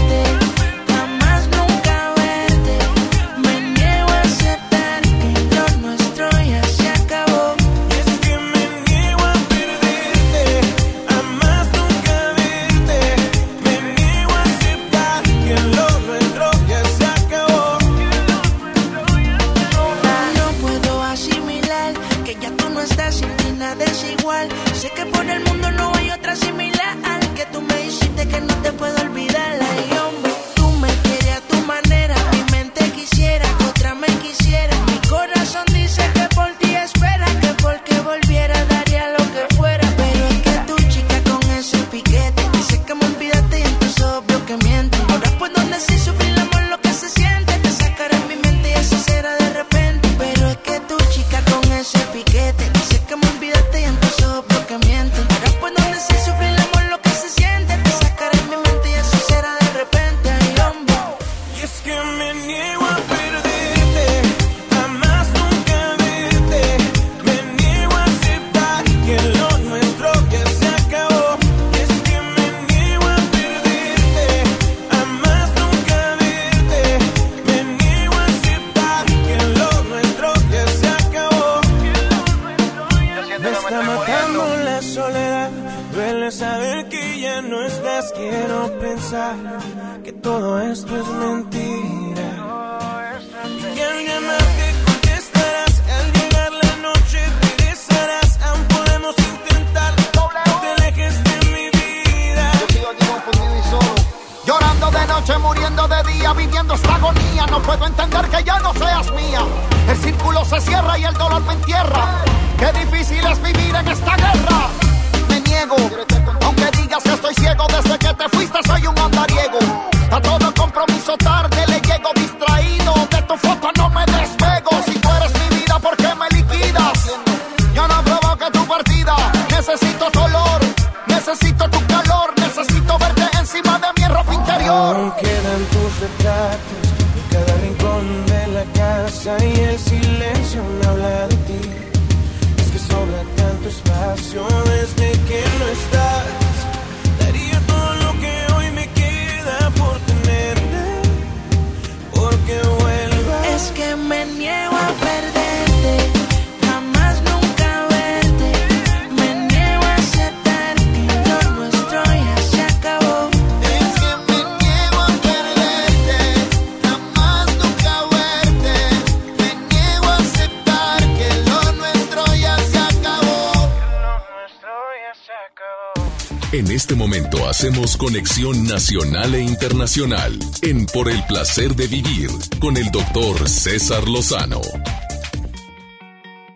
nacional e internacional en Por el placer de vivir con el doctor César Lozano.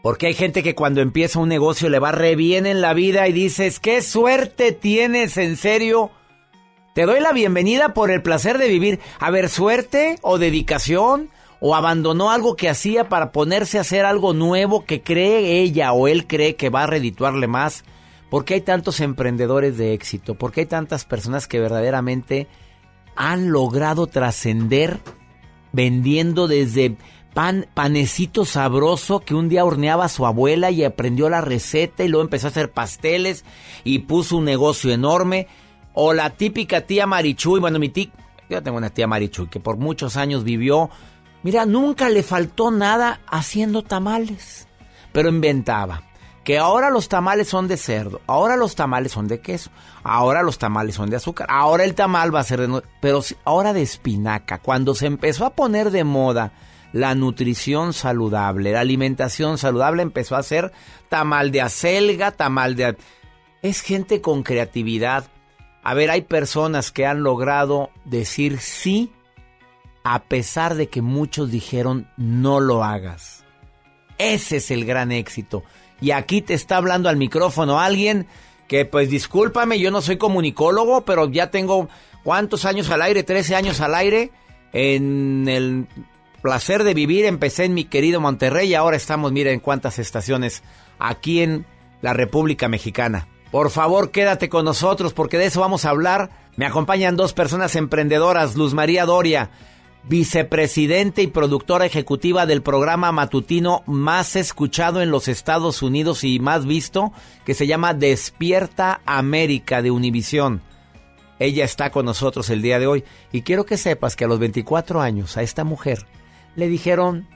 Porque hay gente que cuando empieza un negocio le va re bien en la vida y dices, qué suerte tienes, en serio. Te doy la bienvenida por el placer de vivir. A ver, suerte o dedicación o abandonó algo que hacía para ponerse a hacer algo nuevo que cree ella o él cree que va a redituarle más. ¿Por qué hay tantos emprendedores de éxito? ¿Por qué hay tantas personas que verdaderamente han logrado trascender vendiendo desde pan, panecito sabroso que un día horneaba su abuela y aprendió la receta y luego empezó a hacer pasteles y puso un negocio enorme. O la típica tía Marichuy, bueno, mi tía, yo tengo una tía Marichuy que por muchos años vivió. Mira, nunca le faltó nada haciendo tamales, pero inventaba que ahora los tamales son de cerdo, ahora los tamales son de queso, ahora los tamales son de azúcar, ahora el tamal va a ser de... Pero ahora de espinaca, cuando se empezó a poner de moda la nutrición saludable, la alimentación saludable, empezó a ser tamal de acelga, tamal de... Es gente con creatividad. A ver, hay personas que han logrado decir sí a pesar de que muchos dijeron no lo hagas. Ese es el gran éxito. Y aquí te está hablando al micrófono alguien que, pues discúlpame, yo no soy comunicólogo, pero ya tengo cuántos años al aire, 13 años al aire. En el placer de vivir empecé en mi querido Monterrey y ahora estamos, miren cuántas estaciones aquí en la República Mexicana. Por favor, quédate con nosotros porque de eso vamos a hablar. Me acompañan dos personas emprendedoras, Luz María Doria, vicepresidente y productora ejecutiva del programa matutino más escuchado en los Estados Unidos y más visto, que se llama Despierta América de Univisión. Ella está con nosotros el día de hoy y quiero que sepas que a los 24 años a esta mujer le dijeron,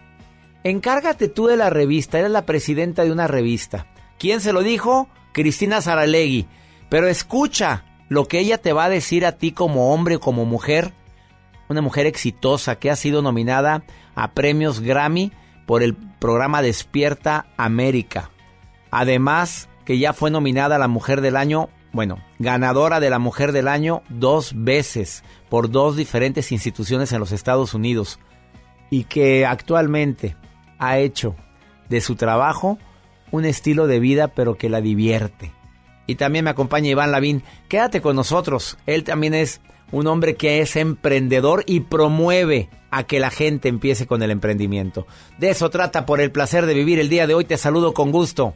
encárgate tú de la revista, eres la presidenta de una revista. ¿Quién se lo dijo? Cristina Saralegui. Pero escucha lo que ella te va a decir a ti como hombre o como mujer una mujer exitosa que ha sido nominada a premios Grammy por el programa Despierta América. Además, que ya fue nominada a la Mujer del Año, bueno, ganadora de la Mujer del Año dos veces por dos diferentes instituciones en los Estados Unidos y que actualmente ha hecho de su trabajo un estilo de vida pero que la divierte. Y también me acompaña Iván Lavín. Quédate con nosotros. Él también es un hombre que es emprendedor y promueve a que la gente empiece con el emprendimiento. De eso trata por el placer de vivir el día de hoy. Te saludo con gusto.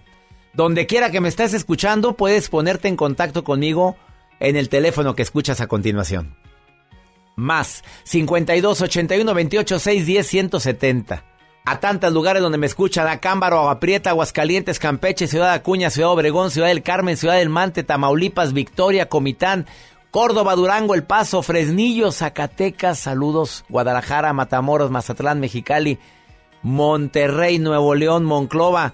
Donde quiera que me estés escuchando, puedes ponerte en contacto conmigo en el teléfono que escuchas a continuación. Más 52 81 28 6 10 170. A tantos lugares donde me escuchan, a Cámbaro, Agua Prieta, Aguascalientes, Campeche, Ciudad Acuña, Ciudad Obregón, Ciudad del Carmen, Ciudad del Mante, Tamaulipas, Victoria, Comitán, Córdoba, Durango, El Paso, Fresnillo, Zacatecas, saludos, Guadalajara, Matamoros, Mazatlán, Mexicali, Monterrey, Nuevo León, Monclova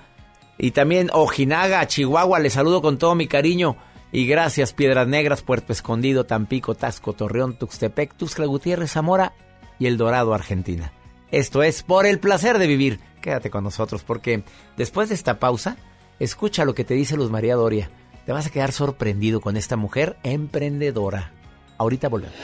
y también Ojinaga, Chihuahua, les saludo con todo mi cariño y gracias Piedras Negras, Puerto Escondido, Tampico, Tasco, Torreón, Tuxtepec, Tuxtla Gutiérrez, Zamora y El Dorado, Argentina. Esto es por el placer de vivir. Quédate con nosotros porque después de esta pausa, escucha lo que te dice Luz María Doria. Te vas a quedar sorprendido con esta mujer emprendedora. Ahorita volvemos.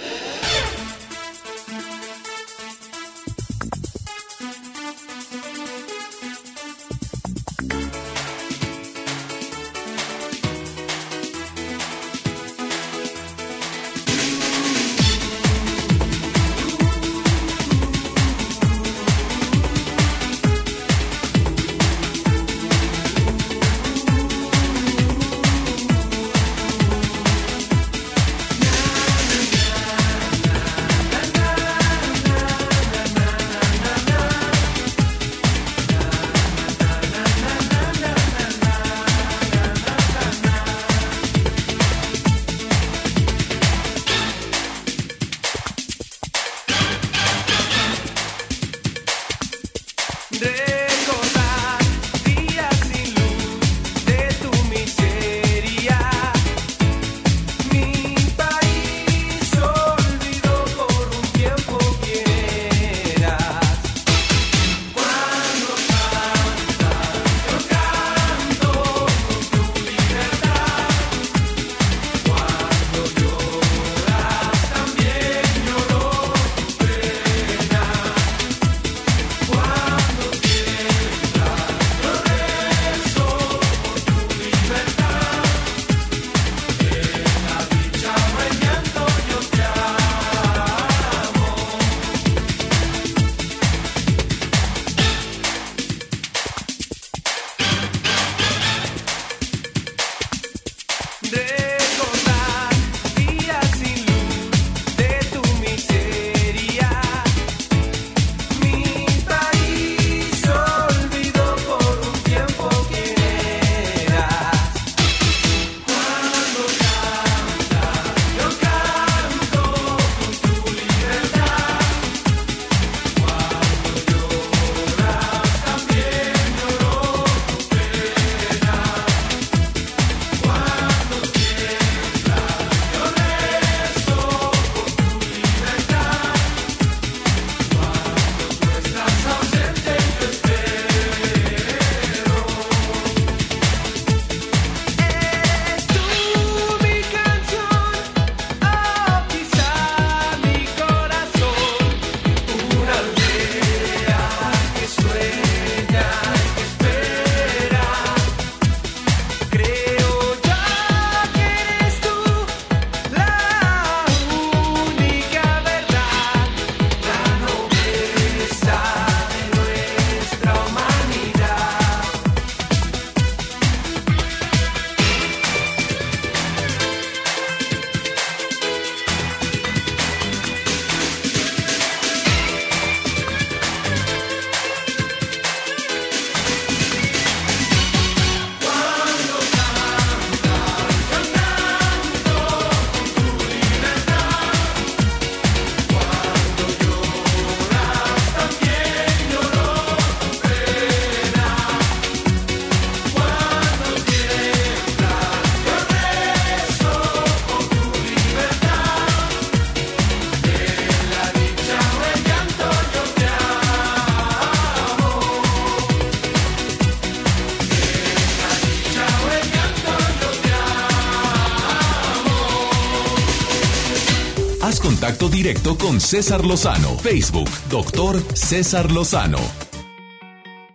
César Lozano. Facebook, doctor César Lozano.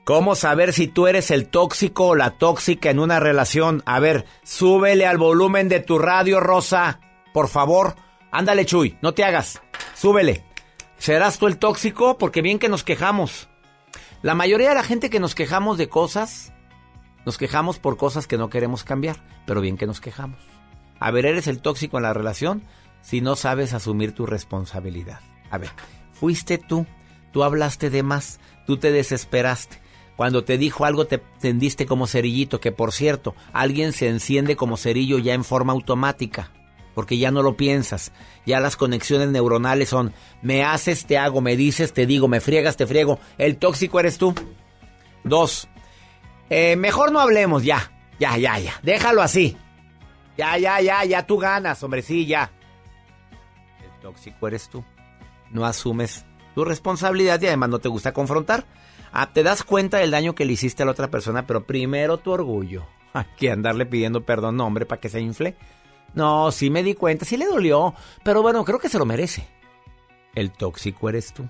¿Cómo saber si tú eres el tóxico o la tóxica en una relación? A ver, súbele al volumen de tu radio, Rosa. Por favor. Ándale, Chuy, no te hagas. Súbele. ¿Serás tú el tóxico? Porque bien que nos quejamos. La mayoría de la gente que nos quejamos de cosas, nos quejamos por cosas que no queremos cambiar, pero bien que nos quejamos. A ver, ¿eres el tóxico en la relación? Si no sabes asumir tu responsabilidad. A ver, fuiste tú, tú hablaste de más, tú te desesperaste. Cuando te dijo algo te tendiste como cerillito, que por cierto, alguien se enciende como cerillo ya en forma automática, porque ya no lo piensas. Ya las conexiones neuronales son, me haces, te hago, me dices, te digo, me friegas, te friego. El tóxico eres tú. Dos, eh, mejor no hablemos, ya, ya, ya, ya, déjalo así. Ya, ya, ya, ya tú ganas, hombre, sí, ya. Tóxico eres tú. No asumes tu responsabilidad y además no te gusta confrontar. Ah, te das cuenta del daño que le hiciste a la otra persona, pero primero tu orgullo. [laughs] Hay que andarle pidiendo perdón, no, hombre, para que se infle. No, sí me di cuenta, sí le dolió, pero bueno, creo que se lo merece. El tóxico eres tú.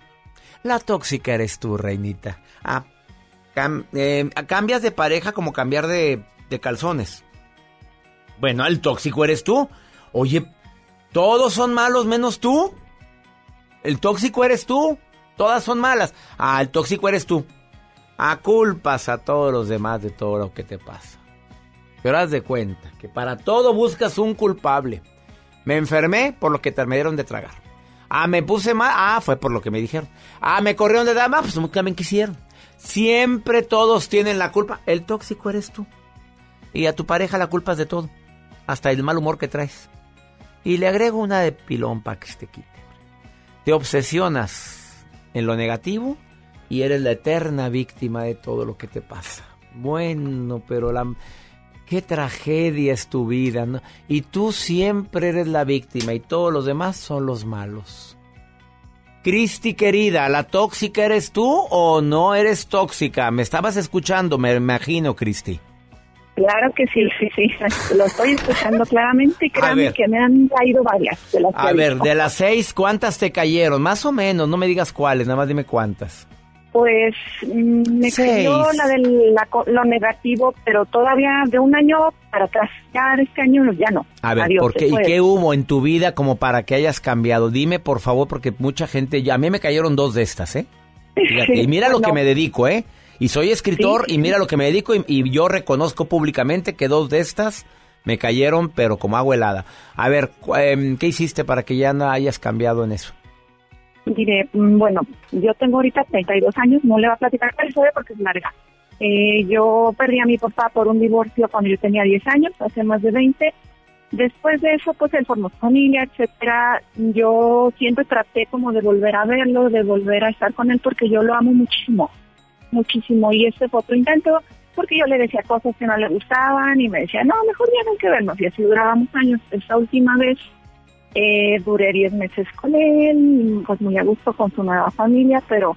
La tóxica eres tú, reinita. Ah, eh, cambias de pareja como cambiar de, de calzones. Bueno, el tóxico eres tú. Oye, todos son malos menos tú. El tóxico eres tú. Todas son malas. Ah, el tóxico eres tú. A culpas a todos los demás de todo lo que te pasa. Pero haz de cuenta que para todo buscas un culpable. Me enfermé por lo que te me dieron de tragar. Ah, me puse mal. Ah, fue por lo que me dijeron. Ah, me corrieron de dama. Pues también quisieron. Siempre todos tienen la culpa. El tóxico eres tú. Y a tu pareja la culpa es de todo. Hasta el mal humor que traes. Y le agrego una de pilón para que te quite. Te obsesionas en lo negativo y eres la eterna víctima de todo lo que te pasa. Bueno, pero la... Qué tragedia es tu vida. Y tú siempre eres la víctima y todos los demás son los malos. Cristi querida, ¿la tóxica eres tú o no eres tóxica? Me estabas escuchando, me imagino, Cristi. Claro que sí, sí, sí. Lo estoy escuchando claramente y créanme que me han caído varias de las A ver, de las seis, ¿cuántas te cayeron? Más o menos, no me digas cuáles, nada más dime cuántas. Pues mm, me Seis. cayó la de la lo negativo, pero todavía de un año para atrás. Ya de este año ya no. A ver, Adiós, ¿por qué, ¿y qué hubo en tu vida como para que hayas cambiado? Dime, por favor, porque mucha gente, ya a mí me cayeron dos de estas, ¿eh? Fíjate, [laughs] y mira lo que me dedico, ¿eh? Y soy escritor Sí. y mira lo que me dedico y, y yo reconozco públicamente que dos de estas me cayeron, pero como agua helada. A ver, em, ¿qué hiciste para que ya no hayas cambiado en eso? Diré, mm, bueno, yo tengo ahorita 32 años, no le voy a platicar la historia porque es larga. Eh, yo perdí a mi papá por un divorcio cuando yo tenía 10 años, hace más de 20. Después de eso, pues él formó familia, etcétera. Yo siempre traté como de volver a verlo, de volver a estar con él porque yo lo amo muchísimo, muchísimo. Y este fue otro intento porque yo le decía cosas que no le gustaban y me decía, no, mejor ya no hay que vernos. Y así durábamos años. Esta última vez eh, duré 10 meses con él, pues muy a gusto con su nueva familia, pero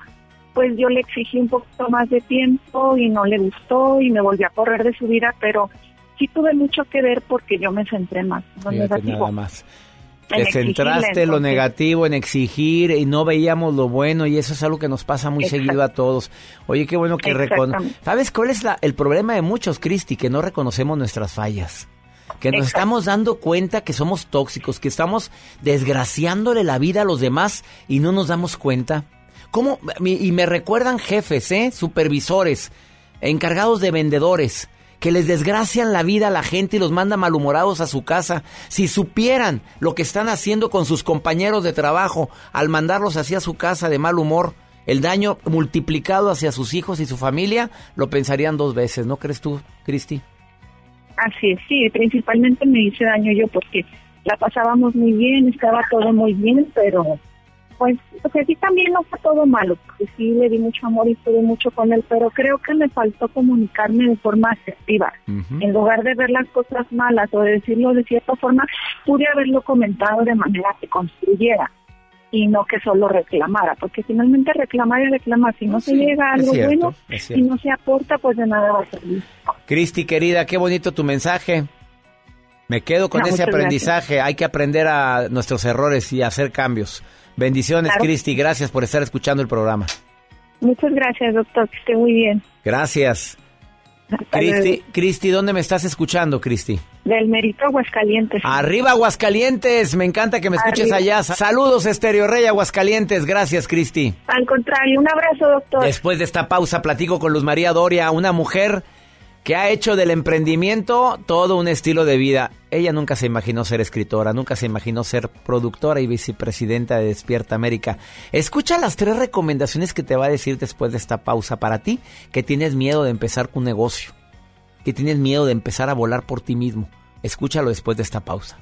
pues yo le exigí un poquito más de tiempo y no le gustó y me volví a correr de su vida, pero sí tuve mucho que ver porque yo me centré más en lo Fíjate nada más. Te centraste en lo negativo, en exigir y no veíamos lo bueno y eso es algo que nos pasa muy Exacto. seguido a todos. Oye, qué bueno que. Exactamente. ¿Sabes cuál es la- el problema de muchos, Cristi? Que no reconocemos nuestras fallas. Que nos Exacto. estamos dando cuenta que somos tóxicos, que estamos desgraciándole la vida a los demás y no nos damos cuenta. ¿Cómo? Y me recuerdan jefes, ¿eh? Supervisores, encargados de vendedores, que les desgracian la vida a la gente y los mandan malhumorados a su casa. Si supieran lo que están haciendo con sus compañeros de trabajo al mandarlos hacia su casa de mal humor, el daño multiplicado hacia sus hijos y su familia, lo pensarían dos veces, ¿no crees tú, Cristi? Así es, sí, principalmente me hice daño yo porque la pasábamos muy bien, estaba todo muy bien, pero pues, pues aquí también no fue todo malo, porque sí le di mucho amor y estuve mucho con él, pero creo que me faltó comunicarme de forma asertiva. En lugar de ver las cosas malas o de decirlo de cierta forma, pude haberlo comentado de manera que construyera y no que solo reclamara, porque finalmente reclamar y reclamar, si no se llega a algo cierto, bueno cierto. no se aporta, pues de nada va a servir. Cristi, querida, qué bonito tu mensaje. Me quedo con No, ese aprendizaje. Hay que aprender a nuestros errores y hacer cambios. Bendiciones, Claro. Cristi. Gracias por estar escuchando el programa. Muchas gracias, doctor. Que esté muy bien. Gracias. Cristi. Cristi, ¿dónde me estás escuchando, Cristi? Del Merito Aguascalientes. Arriba Aguascalientes, me encanta que me escuches Arriba. allá. Saludos, Estéreo Rey Aguascalientes. Gracias, Cristi. Al contrario, un abrazo, doctor. Después de esta pausa platico con Luz María Doria, una mujer que ha hecho del emprendimiento todo un estilo de vida. Ella nunca se imaginó ser escritora, nunca se imaginó ser productora y vicepresidenta de Despierta América. Escucha las tres recomendaciones que te va a decir después de esta pausa para ti que tienes miedo de empezar un negocio, que tienes miedo de empezar a volar por ti mismo. Escúchalo después de esta pausa.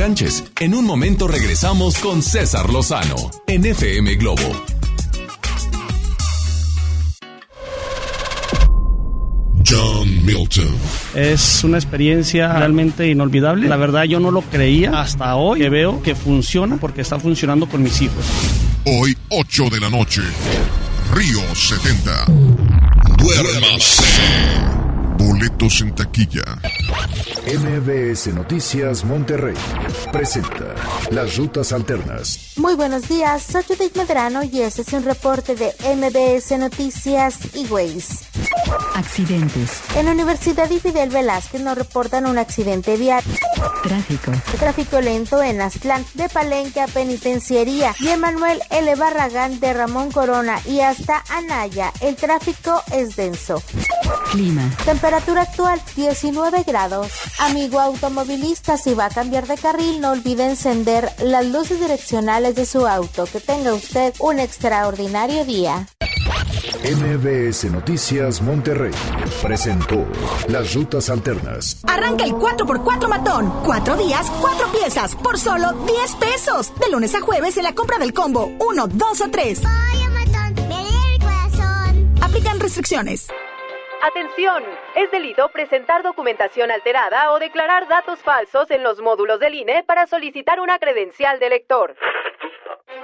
Enganches. En un momento regresamos con César Lozano en FM Globo. John Milton. Es una experiencia realmente inolvidable. La verdad yo no lo creía hasta hoy que veo que funciona porque está funcionando con mis hijos. Hoy, 8 de la noche. Río 70. Duérmase. Boletos en taquilla. MBS Noticias Monterrey presenta Las Rutas Alternas. Muy buenos días, soy Judith Medrano y este es un reporte de MBS Noticias y Waze. Accidentes. En la Universidad y Fidel Velázquez nos reportan un accidente vial. Tráfico. Tráfico lento en Aztlán, de Palenque a Penitenciaría y Emanuel L. Barragán de Ramón Corona y hasta Anaya. El tráfico es denso. Clima. Temperatura actual 19 grados. Amigo automovilista, si va a cambiar de carril, no olvide encender las luces direccionales de su auto. Que tenga usted un extraordinario día. MBS Noticias Monterrey presentó Las Rutas Alternas. Arranca el 4x4 matón. Cuatro días, cuatro piezas, por solo 10 pesos. De lunes a jueves en la compra del combo 1, 2 o 3. Aplican restricciones. Atención, es delito presentar documentación alterada o declarar datos falsos en los módulos del INE para solicitar una credencial de elector.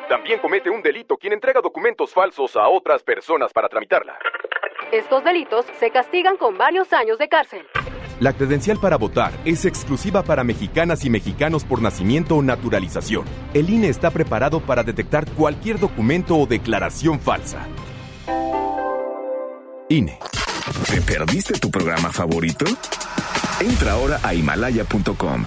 También comete un delito quien entrega documentos falsos a otras personas para tramitarla. Estos delitos se castigan con varios años de cárcel. La credencial para votar es exclusiva para mexicanas y mexicanos por nacimiento o naturalización. El INE está preparado para detectar cualquier documento o declaración falsa. INE. ¿Te perdiste tu programa favorito? Entra ahora a himalaya.com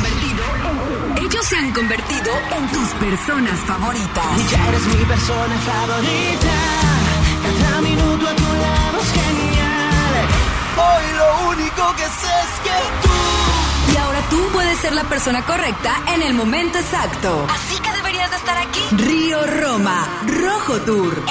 ellos se han convertido en tus personas favoritas. Ya eres mi persona favorita. Cada minuto a tu lado es genial. Hoy lo único que sé es que tú. Y ahora tú puedes ser la persona correcta en el momento exacto. Así que deberías de estar aquí. Río Roma, Rojo Tour.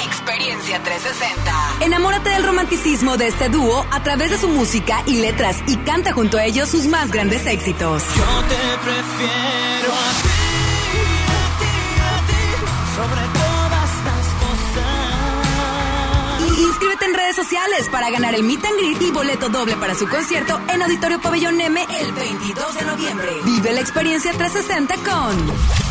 Experiencia 360. Enamórate del romanticismo de este dúo a través de su música y letras y canta junto a ellos sus más grandes éxitos. Yo te prefiero a ti, a ti, a ti, sobre todas las cosas. Inscríbete en redes sociales para ganar el Meet and Greet y boleto doble para su concierto en Auditorio Pabellón M el 22 de noviembre. Vive la experiencia 360 con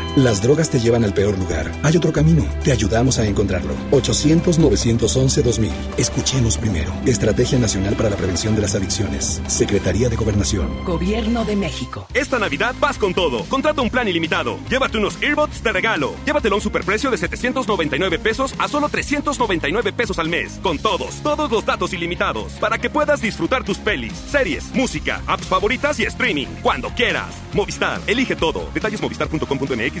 Las drogas te llevan al peor lugar. Hay otro camino. Te ayudamos a encontrarlo. 800-911-2000. Escuchemos primero. Estrategia Nacional para la Prevención de las Adicciones. Secretaría de Gobernación. Gobierno de México. Esta Navidad vas con todo. Contrata un plan ilimitado. Llévate unos earbuds de regalo. Llévatelo a un superprecio de 799 pesos a solo 399 pesos al mes. Con todos, todos los datos ilimitados. Para que puedas disfrutar tus pelis, series, música, apps favoritas y streaming. Cuando quieras. Movistar. Elige todo. Detalles movistar.com.mx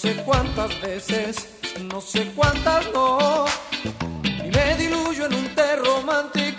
Sé cuántas veces, no sé cuántas no, y me diluyo en un romántico,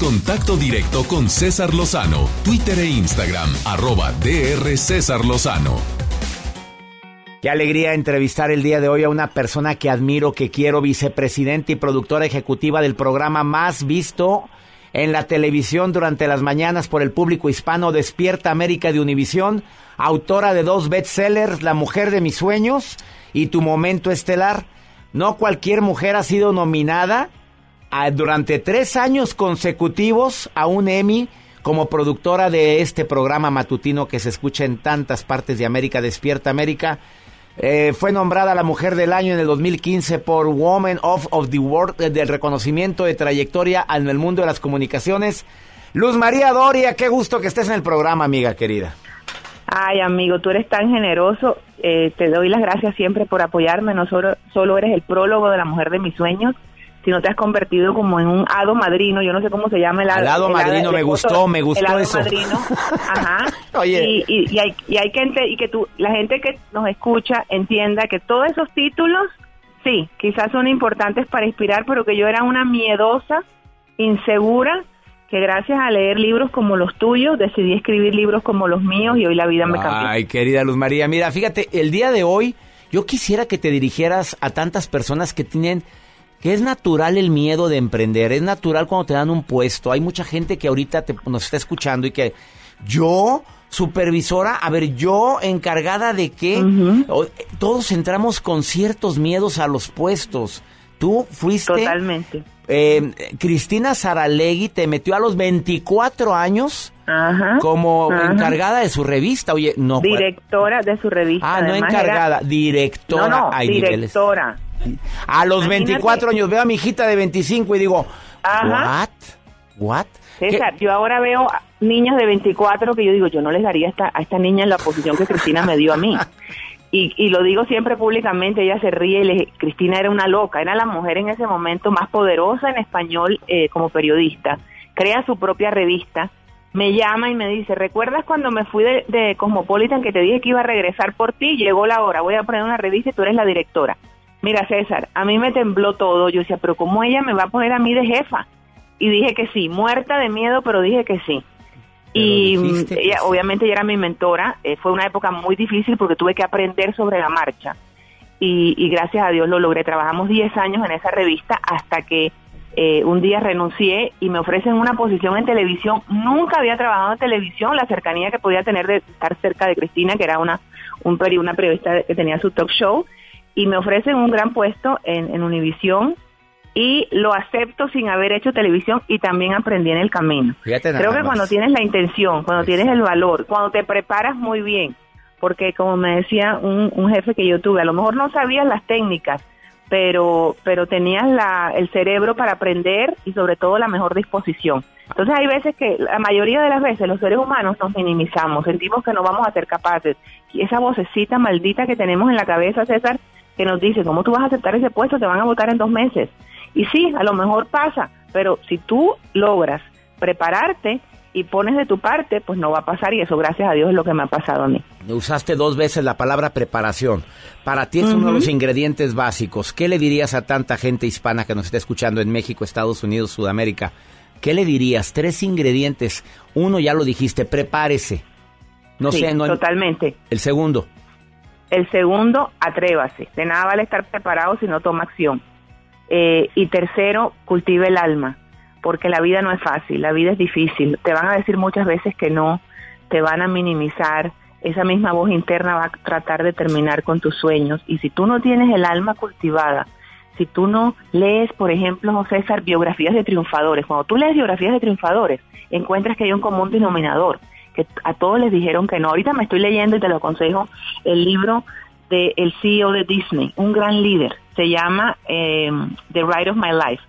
Contacto directo con César Lozano, Twitter e Instagram, arroba DR César Lozano. Qué alegría entrevistar el día de hoy a una persona que admiro, que quiero, vicepresidenta y productora ejecutiva del programa más visto en la televisión durante las mañanas por el público hispano Despierta América de Univisión, autora de dos bestsellers, La mujer de mis sueños y Tu momento estelar. No cualquier mujer ha sido nominada durante tres años consecutivos a un Emmy como productora de este programa matutino que se escucha en tantas partes de América, Despierta América. Eh, fue nombrada la Mujer del Año en el 2015 por Woman of, of the World eh, del reconocimiento de trayectoria en el mundo de las comunicaciones. Luz María Doria, qué gusto que estés en el programa, amiga querida. Ay, amigo, tú eres tan generoso. Eh, te doy las gracias siempre por apoyarme. No solo, solo eres el prólogo de la mujer de mis sueños, sino te has convertido como en un hado madrino. Yo no sé cómo se llama el, el hado madrino. me gustó, me gustó el hado eso. Madrino. Ajá. [laughs] Oye. Y, y, y, hay, y hay que y que tú, la gente que nos escucha entienda que todos esos títulos, sí, quizás son importantes para inspirar, pero que yo era una miedosa, insegura, que gracias a leer libros como los tuyos decidí escribir libros como los míos y hoy la vida me cambió. Ay, querida Luz María, mira, fíjate, el día de hoy yo quisiera que te dirigieras a tantas personas que tienen que es natural el miedo de emprender, es natural cuando te dan un puesto. Hay mucha gente que ahorita te- nos está escuchando y que yo supervisora, a ver, yo encargada de que o- todos entramos con ciertos miedos a los puestos. Tú fuiste Totalmente. eh, Cristina Saralegui te metió a los 24 años Ajá, como ajá. encargada de su revista. Oye, no. Directora de su revista. Ah, no encargada, era- directora. No, directora. A los Imagínate. 24 años veo a mi hijita de 25 y digo, Ajá. ¿what? ¿What? César, yo ahora veo niñas de 24 que yo digo, yo no les daría a esta, a esta niña en la posición que Cristina me dio a mí. Y, y lo digo siempre públicamente, ella se ríe y le Cristina era una loca, era la mujer en ese momento más poderosa en español eh, como periodista. Crea su propia revista, me llama y me dice, ¿recuerdas cuando me fui de, de Cosmopolitan que te dije que iba a regresar por ti? Llegó la hora, voy a poner una revista y tú eres la directora. Mira, César, a mí me tembló todo. Yo decía, pero ¿cómo ella me va a poner a mí de jefa? Y dije que sí, muerta de miedo, pero dije que sí. Y mm, ella, sí. obviamente ella era mi mentora. eh, fue una época muy difícil porque tuve que aprender sobre la marcha. Y, y gracias a Dios lo logré. Trabajamos 10 años en esa revista hasta que eh, un día renuncié y me ofrecen una posición en televisión. Nunca había trabajado en televisión, la cercanía que podía tener de estar cerca de Cristina, que era una, un, peri- una periodista que tenía su talk show, y me ofrecen un gran puesto en, en Univisión y lo acepto sin haber hecho televisión y también aprendí en el camino. Fíjate Creo que más. cuando tienes la intención, cuando tienes el valor, cuando te preparas muy bien, porque como me decía un, un jefe que yo tuve, a lo mejor no sabías las técnicas, pero pero tenías la, el cerebro para aprender y sobre todo la mejor disposición. Entonces hay veces que, la mayoría de las veces, los seres humanos nos minimizamos, sentimos que no vamos a ser capaces. Y esa vocecita maldita que tenemos en la cabeza, César, que nos dice, ¿cómo tú vas a aceptar ese puesto? Te van a votar en dos meses. Y sí, a lo mejor pasa, pero si tú logras prepararte y pones de tu parte, pues no va a pasar y eso gracias a Dios es lo que me ha pasado a mí. Usaste dos veces la palabra preparación. Para ti es uno de los ingredientes básicos. ¿Qué le dirías a tanta gente hispana que nos está escuchando en México, Estados Unidos, Sudamérica? ¿Qué le dirías? Tres ingredientes. Uno ya lo dijiste, prepárese. No Sí, sé, no. totalmente. El segundo. El segundo, atrévase. De nada vale estar preparado si no toma acción. Eh, y tercero, cultive el alma, porque la vida no es fácil, la vida es difícil. Te van a decir muchas veces que no, te van a minimizar. Esa misma voz interna va a tratar de terminar con tus sueños. Y si tú no tienes el alma cultivada, si tú no lees, por ejemplo, José biografías de triunfadores, cuando tú lees biografías de triunfadores, encuentras que hay un común denominador, que a todos les dijeron que no. Ahorita me estoy leyendo y te lo aconsejo, el libro del el CEO de Disney, un gran líder, se llama eh, The Ride of My Life,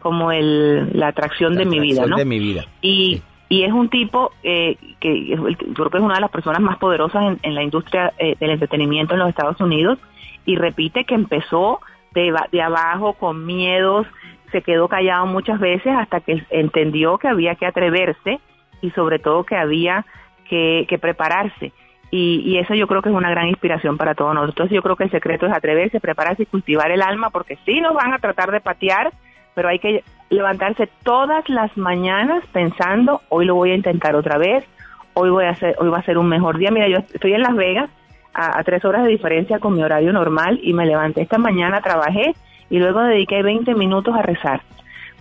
como el, la atracción de mi vida, ¿no? de mi vida. y, y es un tipo eh, que yo creo que es una de las personas más poderosas en, en la industria eh, del entretenimiento en los Estados Unidos y repite que empezó de, de abajo con miedos, se quedó callado muchas veces hasta que entendió que había que atreverse y sobre todo que había que, prepararse. Y, y eso yo creo que es una gran inspiración para todos nosotros. Yo creo que el secreto es atreverse, prepararse y cultivar el alma, porque sí nos van a tratar de patear, pero hay que levantarse todas las mañanas pensando, hoy lo voy a intentar otra vez, hoy voy a hacer, hoy va a ser un mejor día. Mira, yo estoy en Las Vegas a, a tres horas de diferencia con mi horario normal y me levanté esta mañana, trabajé y luego dediqué 20 minutos a rezar,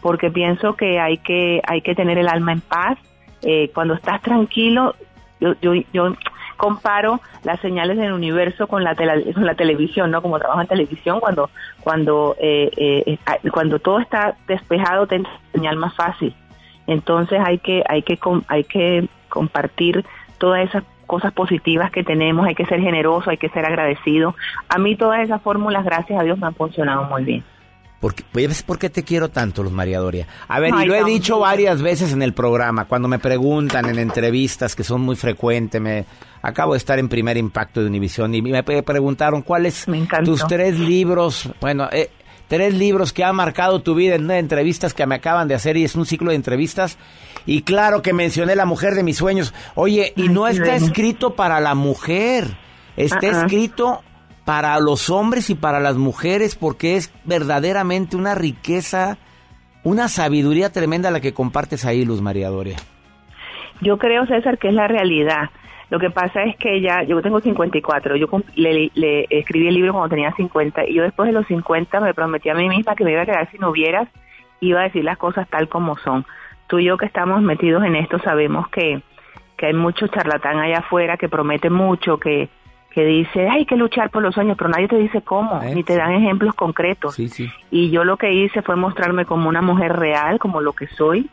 porque pienso que hay que, hay que tener el alma en paz. Eh, cuando estás tranquilo, yo, yo, yo comparo las señales del universo con la, tele- con la televisión, ¿no? Como trabajo en televisión, cuando cuando eh, eh, eh, cuando todo está despejado, te señal más fácil. Entonces hay que hay que hay que compartir todas esas cosas positivas que tenemos, hay que ser generoso, hay que ser agradecido. A mí todas esas fórmulas, gracias a Dios, me han funcionado muy bien. Porque, ¿Ves por qué te quiero tanto, Luz María Doria? A ver, y lo he dicho varias veces en el programa, cuando me preguntan en entrevistas que son muy frecuentes, me acabo de estar en Primer Impacto de Univisión y me preguntaron cuáles tus tres libros, bueno, eh, tres libros que han marcado tu vida en una de entrevistas que me acaban de hacer y es un ciclo de entrevistas. Y claro que mencioné La Mujer de mis sueños. Oye, y no está bueno. escrito para la mujer, está escrito para los hombres y para las mujeres porque es verdaderamente una riqueza, una sabiduría tremenda la que compartes ahí, Luz María Doria. Yo creo, César, que es la realidad. Lo que pasa es que ya, yo tengo 54, yo le escribí el libro cuando tenía 50 y yo después de los 50 me prometí a mí misma que me iba a quedar si no hubieras, iba a decir las cosas tal como son. Tú y yo que estamos metidos en esto sabemos que, que hay mucho charlatán allá afuera que promete mucho, que, que dice, hay que luchar por los sueños, pero nadie te dice cómo, Eh, ni te dan ejemplos concretos. Sí, sí. Y yo lo que hice fue mostrarme como una mujer real, como lo que soy.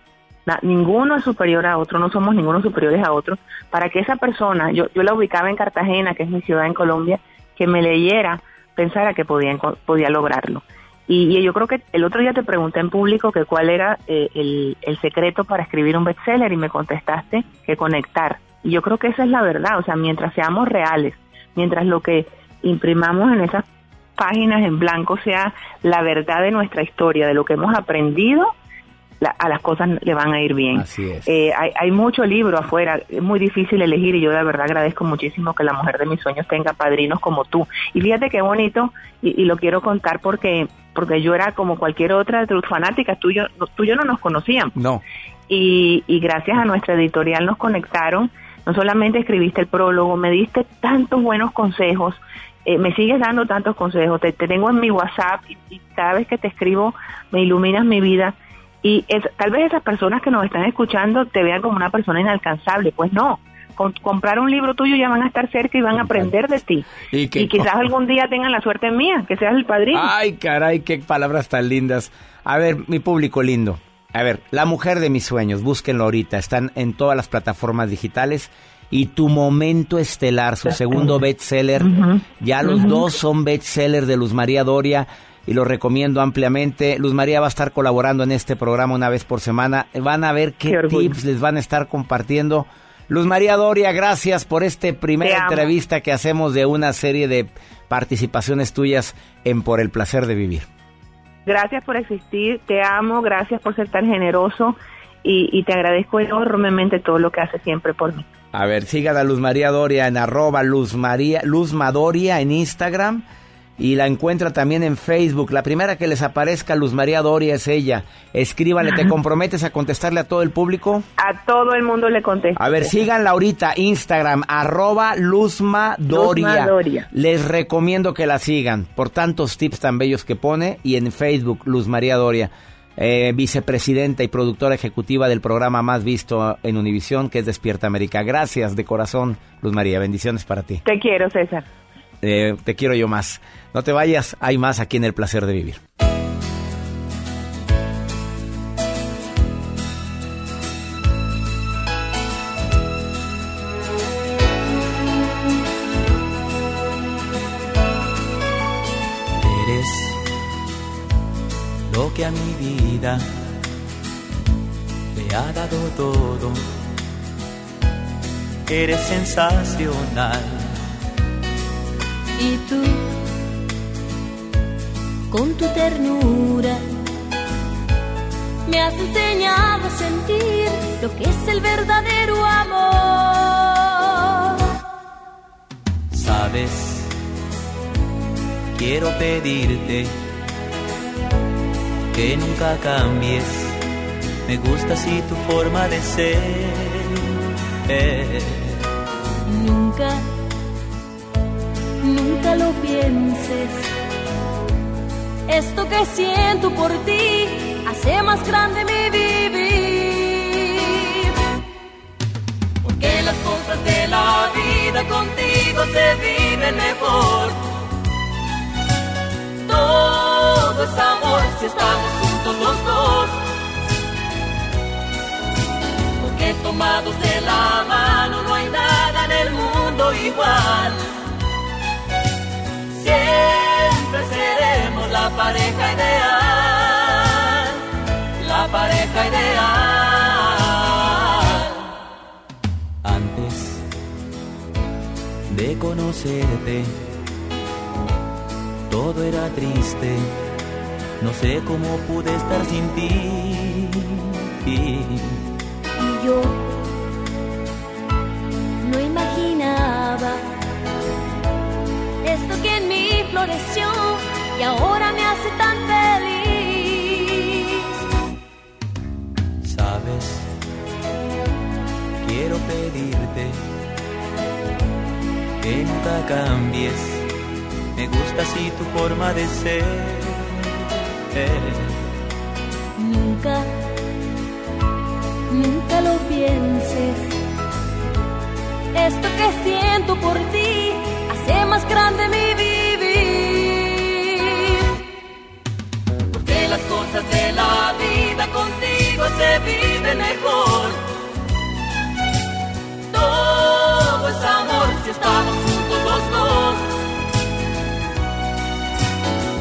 Na- ninguno es superior a otro, no somos ninguno superiores a otro. Para que esa persona, yo, yo la ubicaba en Cartagena, que es mi ciudad en Colombia, que me leyera, pensara que podía, podía lograrlo. Y, y yo creo que el otro día te pregunté en público que cuál era eh, el, el secreto para escribir un bestseller y me contestaste que conectar. Y yo creo que esa es la verdad, o sea, mientras seamos reales, mientras lo que imprimamos en esas páginas en blanco sea la verdad de nuestra historia, de lo que hemos aprendido, la- a las cosas le van a ir bien. Así es. Eh, hay, hay mucho libro afuera, es muy difícil elegir y yo de verdad agradezco muchísimo que la mujer de mis sueños tenga padrinos como tú. Y fíjate qué bonito, y, y lo quiero contar porque porque yo era como cualquier otra de tus fanáticas, tú y yo, tú y yo no nos conocíamos No. y, y gracias a nuestra editorial nos conectaron. No solamente escribiste el prólogo, me diste tantos buenos consejos, eh, me sigues dando tantos consejos, te, te tengo en mi WhatsApp y, y cada vez que te escribo me iluminas mi vida. Y es- tal vez esas personas que nos están escuchando te vean como una persona inalcanzable, pues no. Comprar un libro tuyo ya van a estar cerca y van a aprender de ti. Y que- Y quizás algún día tengan la suerte mía, que seas el padrino. Ay, caray, qué palabras tan lindas. A ver, mi público lindo. A ver, La Mujer de mis sueños, búsquenlo ahorita. Están en todas las plataformas digitales. Y Tu Momento Estelar, su segundo bestseller. Ya los dos son bestsellers de Luz María Doria y los recomiendo ampliamente. Luz María va a estar colaborando en este programa una vez por semana. Van a ver qué, tips les van a estar compartiendo. Luz María Doria, gracias por esta primera entrevista que hacemos de una serie de participaciones tuyas en Por el Placer de Vivir. Gracias por existir, te amo, gracias por ser tan generoso y, y te agradezco enormemente todo lo que haces siempre por mí. A ver, sigan a Luz María Doria en arroba Luz María, en Instagram y la encuentra también en Facebook. La primera que les aparezca Luz María Doria es ella. Escríbanle, ¿te comprometes a contestarle a todo el público? A todo el mundo le contesto. A ver, síganla ahorita, Instagram, arroba Luzma Doria. Luzma Doria. Les recomiendo que la sigan por tantos tips tan bellos que pone y en Facebook, Luz María Doria, eh, vicepresidenta y productora ejecutiva del programa más visto en Univisión, que es Despierta América. Gracias de corazón, Luz María. Bendiciones para ti. Te quiero, César. Eh, te quiero yo más. No te vayas, hay más aquí en El Placer de Vivir. Eres lo que a mi vida le ha dado todo. Eres sensacional. Y tú, con tu ternura, me has enseñado a sentir lo que es el verdadero amor. Sabes, quiero pedirte que nunca cambies. Me gusta así tu forma de ser. Nunca, nunca lo pienses. Esto que siento por ti hace más grande mi vivir. Porque las cosas de la vida contigo se viven mejor. Todo es amor si estamos juntos los dos. Porque tomados de la mano no hay nada en el mundo igual pareja ideal, la pareja ideal. Antes de conocerte, todo era triste, no sé cómo pude estar sin ti. Y yo no imaginaba esto que en mí floreció y ahora me hace tan feliz. Sabes, quiero pedirte que nunca cambies. Me gusta así tu forma de ser. Nunca, nunca lo pienses. Esto que siento por ti hace más grande mi vivir. Las cosas de la vida contigo se viven mejor. Todo es amor si estamos juntos los dos.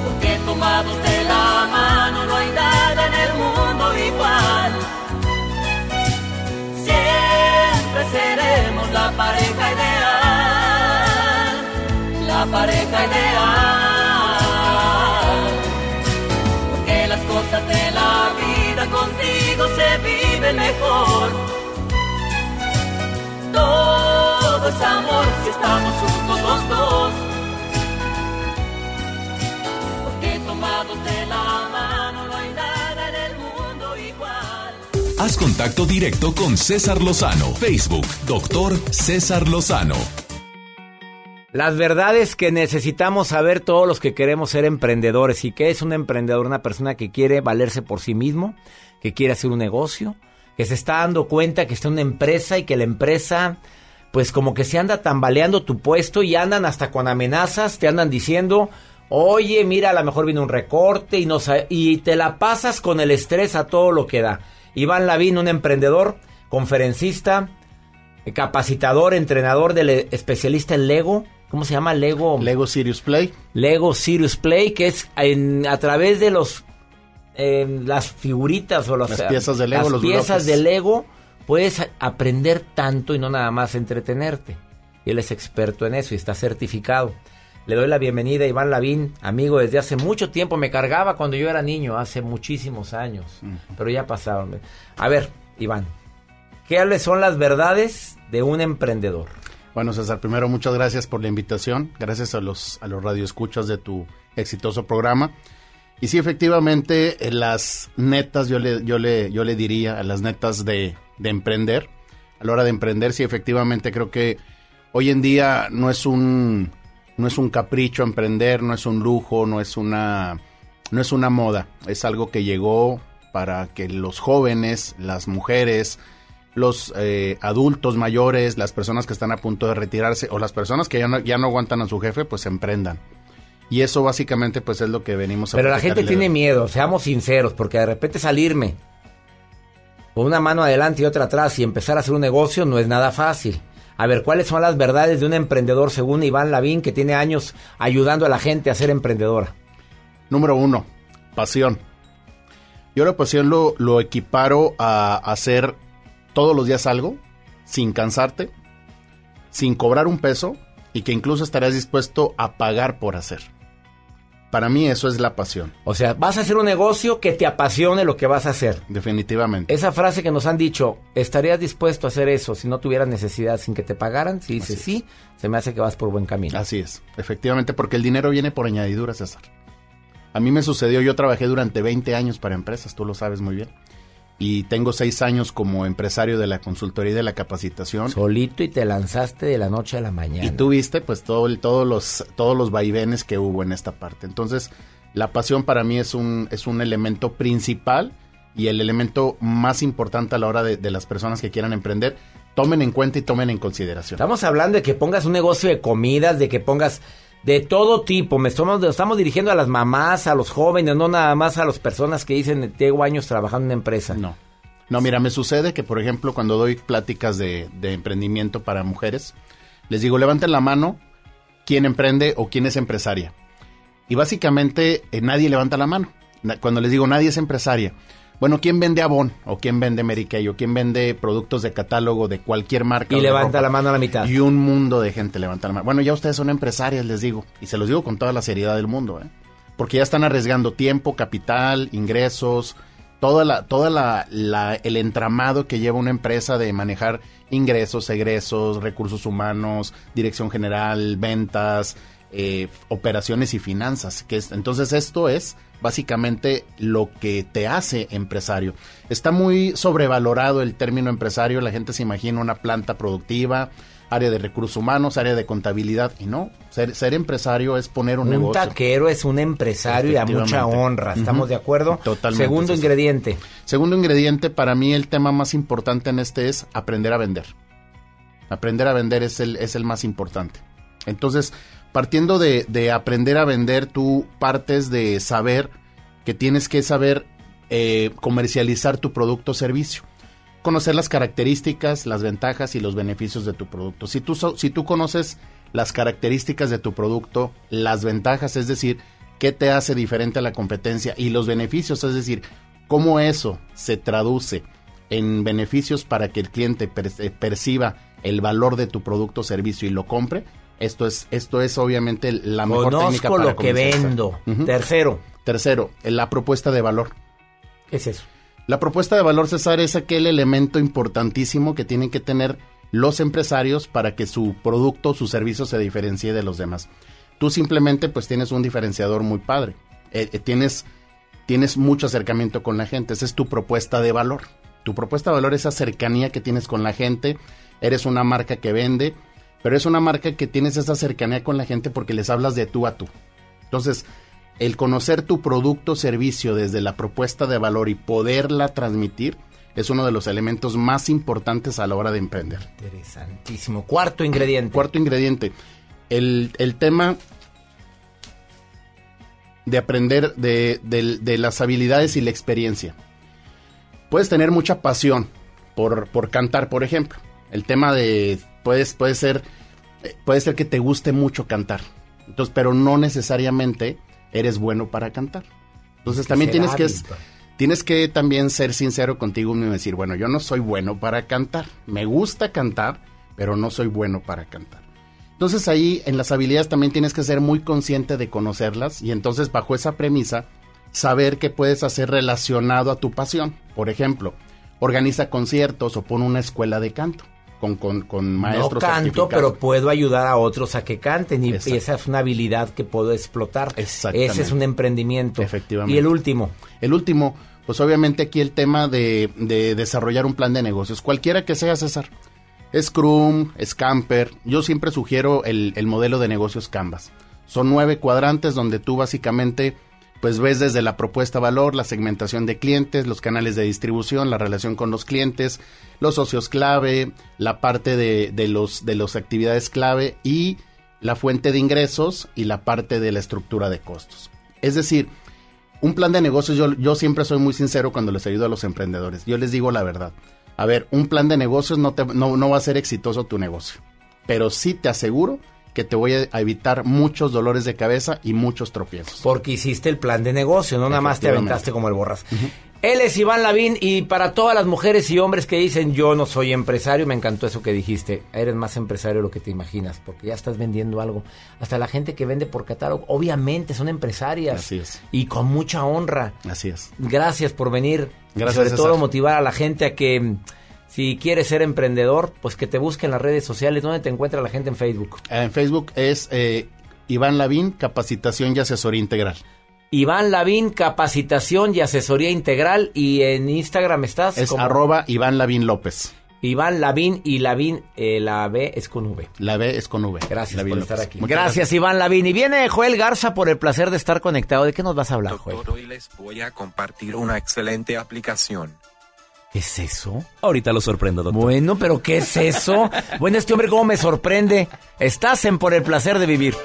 Porque tomados de la mano no hay nada en el mundo igual. Siempre seremos la pareja ideal. La pareja ideal. Mejor. Todo es amor si estamos juntos los dos. Porque tomados de la mano no hay nada en el mundo igual. Haz contacto directo con César Lozano. Facebook, doctor César Lozano. Las verdades que necesitamos saber todos los que queremos ser emprendedores. ¿Y qué es un emprendedor? Una persona que quiere valerse por sí mismo, que quiere hacer un negocio, que se está dando cuenta que está una empresa y que la empresa, pues como que se anda tambaleando tu puesto y andan hasta con amenazas, te andan diciendo, oye, mira, a lo mejor viene un recorte y, no y te la pasas con el estrés a todo lo que da. Iván Lavín, un emprendedor, conferencista, capacitador, entrenador del especialista en Lego. ¿Cómo se llama? Lego. Lego Sirius Play. Lego Sirius Play, que es en- a través de los eh, las figuritas o Las piezas de Lego, las los piezas bloques. de Lego puedes aprender tanto y no nada más entretenerte. Y él es experto en eso y está certificado. Le doy la bienvenida a Iván Lavín, amigo desde hace mucho tiempo. Me cargaba cuando yo era niño, hace muchísimos años. Pero ya pasaron. A ver, Iván, ¿qué son las verdades de un emprendedor? Bueno, César, primero muchas gracias por la invitación. Gracias a los, a los radioescuchas de tu exitoso programa. Y sí, efectivamente, eh, las netas, yo le, yo le, yo le diría a las netas de, de emprender, a la hora de emprender, sí, efectivamente, creo que hoy en día no es un, no es un capricho emprender, no es un lujo, no es una, no es una moda, es algo que llegó para que los jóvenes, las mujeres, los eh, adultos mayores, las personas que están a punto de retirarse o las personas que ya no, ya no aguantan a su jefe, pues emprendan. Y eso básicamente pues es lo que venimos a Pero la gente tiene miedo, seamos sinceros, porque de repente salirme con una mano adelante y otra atrás y empezar a hacer un negocio no es nada fácil. A ver, ¿cuáles son las verdades de un emprendedor según Iván Lavín, que tiene años ayudando a la gente a ser emprendedora? Número uno, pasión. Yo la pasión lo, lo equiparo a hacer todos los días algo sin cansarte, sin cobrar un peso y que incluso estarías dispuesto a pagar por hacer. Para mí eso es la pasión. O sea, vas a hacer un negocio que te apasione lo que vas a hacer. Definitivamente. Esa frase que nos han dicho, ¿estarías dispuesto a hacer eso si no tuvieras necesidad sin que te pagaran? Si dices sí, se me hace que vas por buen camino. Así es, efectivamente, porque el dinero viene por añadidura, César. A mí me sucedió, yo trabajé durante 20 años para empresas, tú lo sabes muy bien. Y tengo 6 años como empresario de la consultoría y de la capacitación. Solito y te lanzaste de la noche a la mañana. Y tú viste pues todo el, todos, los, todos los vaivenes que hubo en esta parte. Entonces, la pasión para mí es un, es un elemento principal y el elemento más importante a la hora de, de las personas que quieran emprender. Tomen en cuenta y tomen en consideración. Estamos hablando de que pongas un negocio de comidas, de que pongas de todo tipo. Estamos, dirigiendo a las mamás, a los jóvenes, no nada más a las personas que dicen tengo años trabajando en una empresa. No. No, mira, me sucede que, por ejemplo, cuando doy pláticas de, emprendimiento para mujeres, les digo, levanten la mano quién emprende o quién es empresaria. Y básicamente eh, nadie levanta la mano. Cuando les digo nadie es empresaria, Bueno, ¿quién vende Avon? ¿O quién vende Mary Kay? ¿O quién vende productos de catálogo de cualquier marca? Y levanta ropa? la mano a la mitad. Y un mundo de gente levanta la mano. Bueno, ya ustedes son empresarias, les digo. Y se los digo con toda la seriedad del mundo, ¿eh? Porque ya están arriesgando tiempo, capital, ingresos, toda la, toda la, la- el entramado que lleva una empresa de manejar ingresos, egresos, recursos humanos, dirección general, ventas, eh, operaciones y finanzas. Que es, entonces esto es básicamente lo que te hace empresario. Está muy sobrevalorado el término empresario, la gente se imagina una planta productiva, área de recursos humanos, área de contabilidad, y no, ser, ser empresario es poner un, Un negocio. taquero es un empresario y a mucha honra. ¿Estamos de acuerdo? Totalmente. Segundo ingrediente. Segundo ingrediente, para mí el tema más importante en este es aprender a vender. Aprender a vender es el, es el más importante. Entonces, partiendo de, de aprender a vender, tú partes de saber que tienes que saber eh, comercializar tu producto o servicio. Conocer las características, las ventajas y los beneficios de tu producto. Si tú, si tú conoces las características de tu producto, las ventajas, es decir, qué te hace diferente a la competencia y los beneficios, es decir, cómo eso se traduce en beneficios para que el cliente per- perciba el valor de tu producto o servicio y lo compre, esto es, esto es obviamente la mejor Conozco técnica para lo que vendo. Tercero. Tercero, la propuesta de valor. ¿Qué es eso? La propuesta de valor, César, es aquel elemento importantísimo que tienen que tener los empresarios para que su producto su servicio se diferencie de los demás. Tú simplemente pues tienes un diferenciador muy padre. Eh, eh, tienes, tienes mucho acercamiento con la gente. Esa es tu propuesta de valor. Tu propuesta de valor es esa cercanía que tienes con la gente. Eres una marca que vende, pero es una marca que tienes esa cercanía con la gente porque les hablas de tú a tú. Entonces, el conocer tu producto o servicio desde la propuesta de valor y poderla transmitir es uno de los elementos más importantes a la hora de emprender. Interesantísimo. Cuarto ingrediente. Cuarto ingrediente. El, el tema de aprender de, de- de las habilidades y la experiencia. Puedes tener mucha pasión por, por cantar, por ejemplo. El tema de puedes, puede ser eh, puede ser que te guste mucho cantar. Entonces, pero no necesariamente eres bueno para cantar. Entonces también tienes que tienes que también ser sincero contigo mismo y decir, bueno, yo no soy bueno para cantar. Me gusta cantar, pero no soy bueno para cantar. Entonces ahí en las habilidades también tienes que ser muy consciente de conocerlas y entonces bajo esa premisa saber qué puedes hacer relacionado a tu pasión. Por ejemplo, organiza conciertos o pon una escuela de canto con, con, con maestros no canto, pero puedo ayudar a otros a que canten y, Exacto. esa es una habilidad que puedo explotar. Exactamente. Ese es un emprendimiento. Efectivamente. Y el último. El último, pues obviamente aquí el tema de, de desarrollar un plan de negocios, cualquiera que sea, César. Scrum, Scamper, yo siempre sugiero el, el modelo de negocios Canvas. Son nueve cuadrantes donde tú básicamente pues ves desde la propuesta valor, la segmentación de clientes, los canales de distribución, la relación con los clientes, los socios clave, la parte de, los de las actividades clave y la fuente de ingresos y la parte de la estructura de costos. Es decir, un plan de negocios, yo, yo siempre soy muy sincero cuando les ayudo a los emprendedores. Yo les digo la verdad. A ver, un plan de negocios no, te, no, no va a ser exitoso tu negocio. Pero sí te aseguro que te voy a evitar muchos dolores de cabeza y muchos tropiezos. Porque hiciste el plan de negocio, no nada más te aventaste como el borras. Él es Iván Lavín y para todas las mujeres y hombres que dicen yo no soy empresario, me encantó eso que dijiste. Eres más empresario de lo que te imaginas, porque ya estás vendiendo algo. Hasta la gente que vende por catálogo, obviamente son empresarias. Así es. Y con mucha honra. Así es. Gracias por venir. Gracias, Y sobre César. todo motivar a la gente a que si quieres ser emprendedor, pues que te busque en las redes sociales. ¿Dónde te encuentra la gente en Facebook? En Facebook es eh, Iván Lavín, Capacitación y Asesoría Integral. Iván Lavín, capacitación y asesoría integral. Y en Instagram estás Es como arroba Iván Lavín López. Iván Lavín y Lavín, eh, la B es con V. La B es con V. Gracias Lavín por estar López. aquí. Muchas Gracias, Iván Lavín. Y viene Joel Garza por el placer de estar conectado. ¿De qué nos vas a hablar, Joel? Hoy les voy a compartir una excelente aplicación. ¿Qué es eso? Ahorita lo sorprendo, doctor. Bueno, pero ¿qué es eso? [laughs] bueno, este hombre cómo me sorprende. Estás en Por el placer de vivir.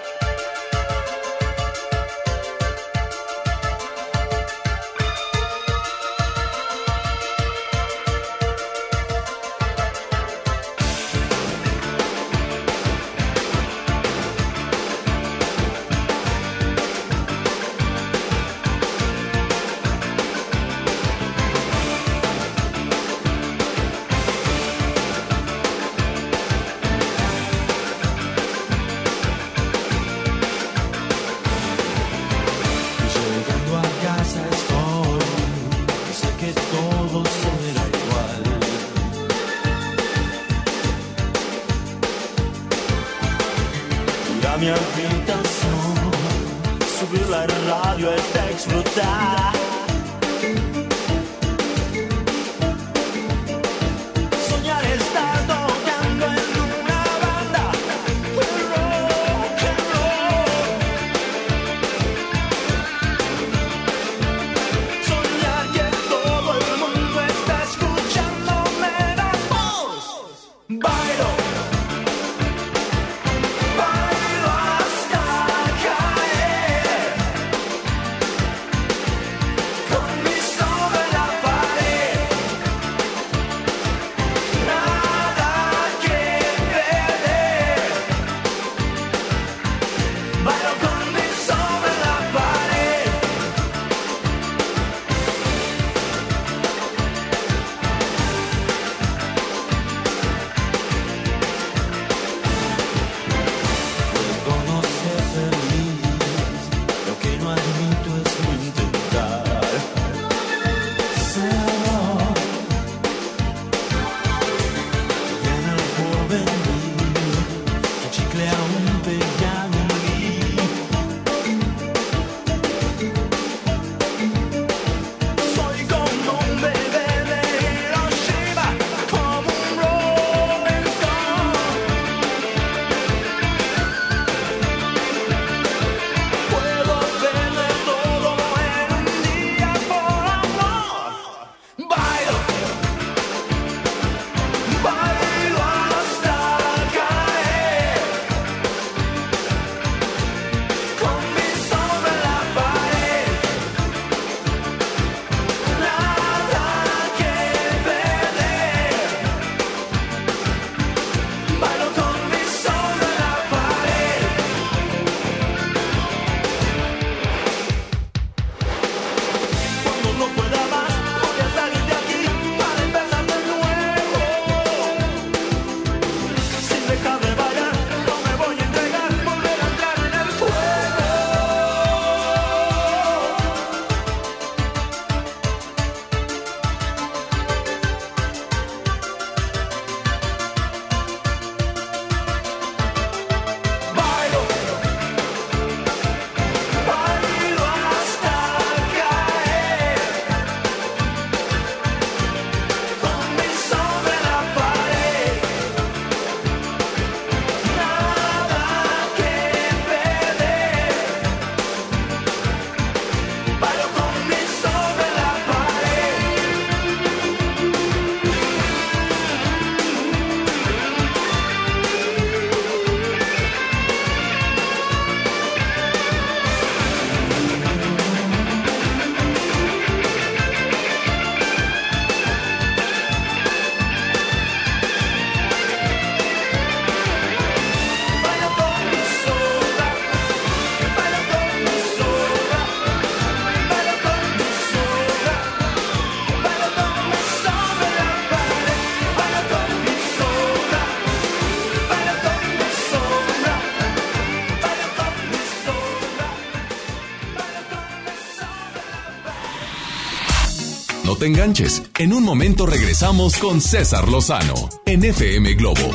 Enganches. En un momento regresamos con César Lozano en FM Globo.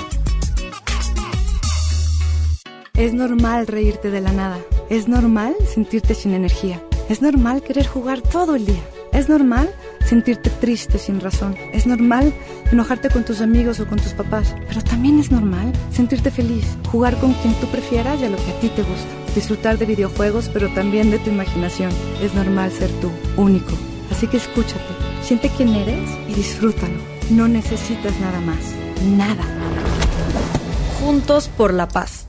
Es normal reírte de la nada. Es normal sentirte sin energía. Es normal querer jugar todo el día. Es normal sentirte triste sin razón. Es normal enojarte con tus amigos o con tus papás. Pero también es normal sentirte feliz, jugar con quien tú prefieras y a lo que a ti te gusta. Disfrutar de videojuegos, pero también de tu imaginación. Es normal ser tú, único. Así que escúchate, siente quién eres y disfrútalo. No necesitas nada más. Nada. Juntos por la paz.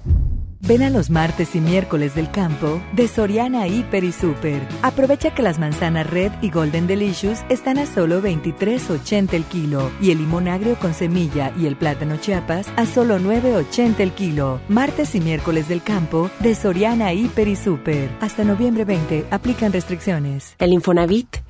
Ven a los martes y miércoles del campo de Soriana Hiper y Super. Aprovecha que las manzanas Red y Golden Delicious están a solo 23.80 el kilo y el limón agrio con semilla y el plátano Chiapas a solo 9.80 el kilo. Martes y miércoles del campo de Soriana Hiper y Super. Hasta noviembre 20 aplican restricciones. El Infonavit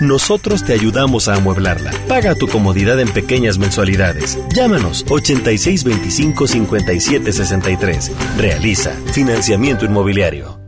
Nosotros te ayudamos a amueblarla. Paga tu comodidad en pequeñas mensualidades. Llámanos 8625-5763. Realiza financiamiento inmobiliario.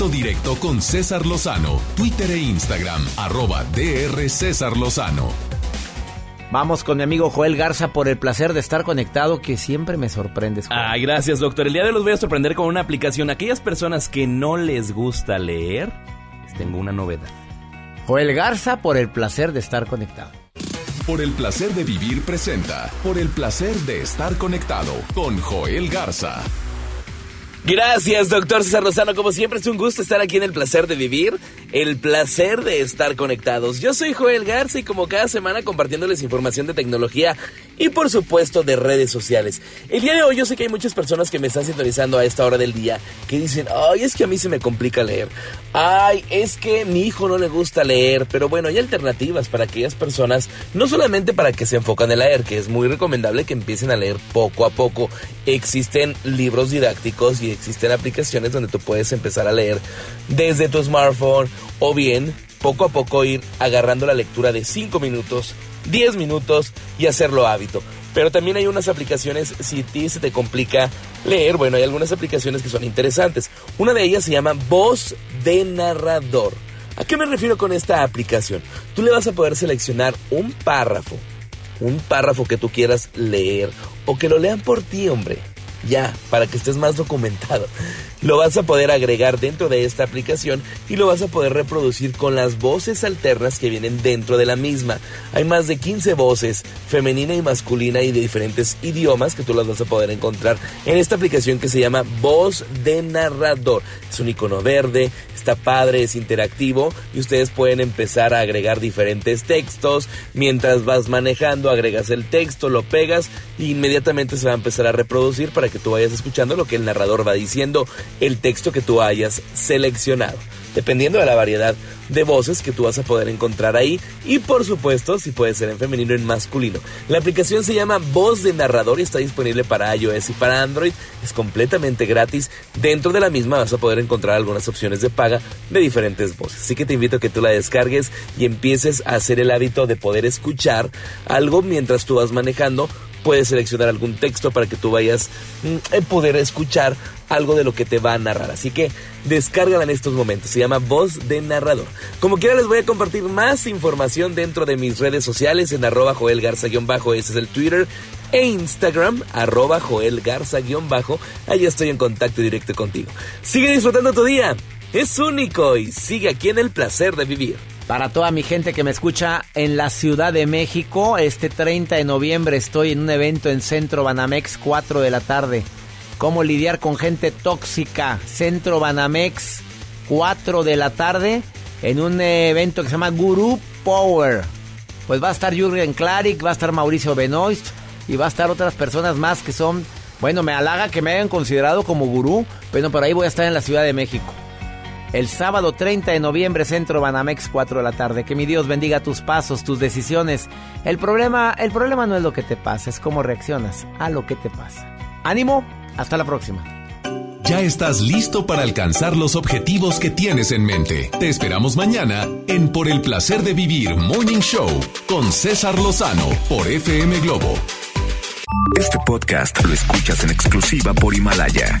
Contacto directo con César Lozano, Twitter e Instagram, arroba DR César Lozano. Vamos con mi amigo Joel Garza por el placer de estar conectado que siempre me sorprendes. Joel. Ay, gracias, doctor. El día de hoy los voy a sorprender con una aplicación. Aquellas personas que no les gusta leer, les tengo una novedad. Joel Garza por el placer de estar conectado. Por el placer de vivir presenta. Por el placer de estar conectado con Joel Garza. Gracias, doctor César Lozano. Como siempre, es un gusto estar aquí en el placer de vivir, el placer de estar conectados. Yo soy Joel Garza y como cada semana compartiéndoles información de tecnología y por supuesto de redes sociales. El día de hoy yo sé que hay muchas personas que me están sintonizando a esta hora del día que dicen, ay, es que a mí se me complica leer. Ay, es que mi hijo no le gusta leer. Pero bueno, hay alternativas para aquellas personas, no solamente para que se enfocan en leer, que es muy recomendable que empiecen a leer poco a poco. Existen libros didácticos y existen aplicaciones donde tú puedes empezar a leer desde tu smartphone o bien poco a poco ir agarrando la lectura de 5 minutos, 10 minutos y hacerlo hábito. Pero también hay unas aplicaciones, si a ti se te complica leer, bueno, hay algunas aplicaciones que son interesantes. Una de ellas se llama Voz de Narrador. ¿A qué me refiero con esta aplicación? Tú le vas a poder seleccionar un párrafo, un párrafo que tú quieras leer o que lo lean por ti, hombre ya, para que estés más documentado. Lo vas a poder agregar dentro de esta aplicación y lo vas a poder reproducir con las voces alternas que vienen dentro de la misma. Hay más de 15 voces, femenina y masculina y de diferentes idiomas que tú las vas a poder encontrar en esta aplicación que se llama Voz de Narrador. Es un icono verde, está padre, es interactivo y ustedes pueden empezar a agregar diferentes textos. Mientras vas manejando, agregas el texto, lo pegas e inmediatamente se va a empezar a reproducir para que tú vayas escuchando lo que el narrador va diciendo, el texto que tú hayas seleccionado. Dependiendo de la variedad de voces que tú vas a poder encontrar ahí y por supuesto si puede ser en femenino o en masculino. La aplicación se llama Voz de Narrador y está disponible para iOS y para Android. Es completamente gratis. Dentro de la misma vas a poder encontrar algunas opciones de paga de diferentes voces. Así que te invito a que tú la descargues y empieces a hacer el hábito de poder escuchar algo mientras tú vas manejando puedes seleccionar algún texto para que tú vayas mm, a poder escuchar algo de lo que te va a narrar. Así que descárgala en estos momentos. Se llama Voz de Narrador. Como quiera les voy a compartir más información dentro de mis redes sociales en arroba Joel Garza-bajo, ese es el Twitter. E Instagram, arroba Joel Garza-bajo. Ahí estoy en contacto directo contigo. Sigue disfrutando tu día. Es único y sigue aquí en el placer de vivir. Para toda mi gente que me escucha en la Ciudad de México, este 30 de noviembre estoy en un evento en Centro Banamex, 4 de la tarde. Cómo lidiar con gente tóxica. Centro Banamex, 4 de la tarde, en un evento que se llama Guru Power. Pues va a estar Jürgen Klarik, va a estar Mauricio Benoist y va a estar otras personas más que son, bueno, me halaga que me hayan considerado como gurú, pero ahí voy a estar en la Ciudad de México. El sábado 30 de noviembre, Centro Banamex, 4 de la tarde. Que mi Dios bendiga tus pasos, tus decisiones. El problema, el problema no es lo que te pasa, es cómo reaccionas a lo que te pasa. Ánimo, hasta la próxima. Ya estás listo para alcanzar los objetivos que tienes en mente. Te esperamos mañana en Por el placer de vivir Morning Show con César Lozano por FM Globo. Este podcast lo escuchas en exclusiva por Himalaya.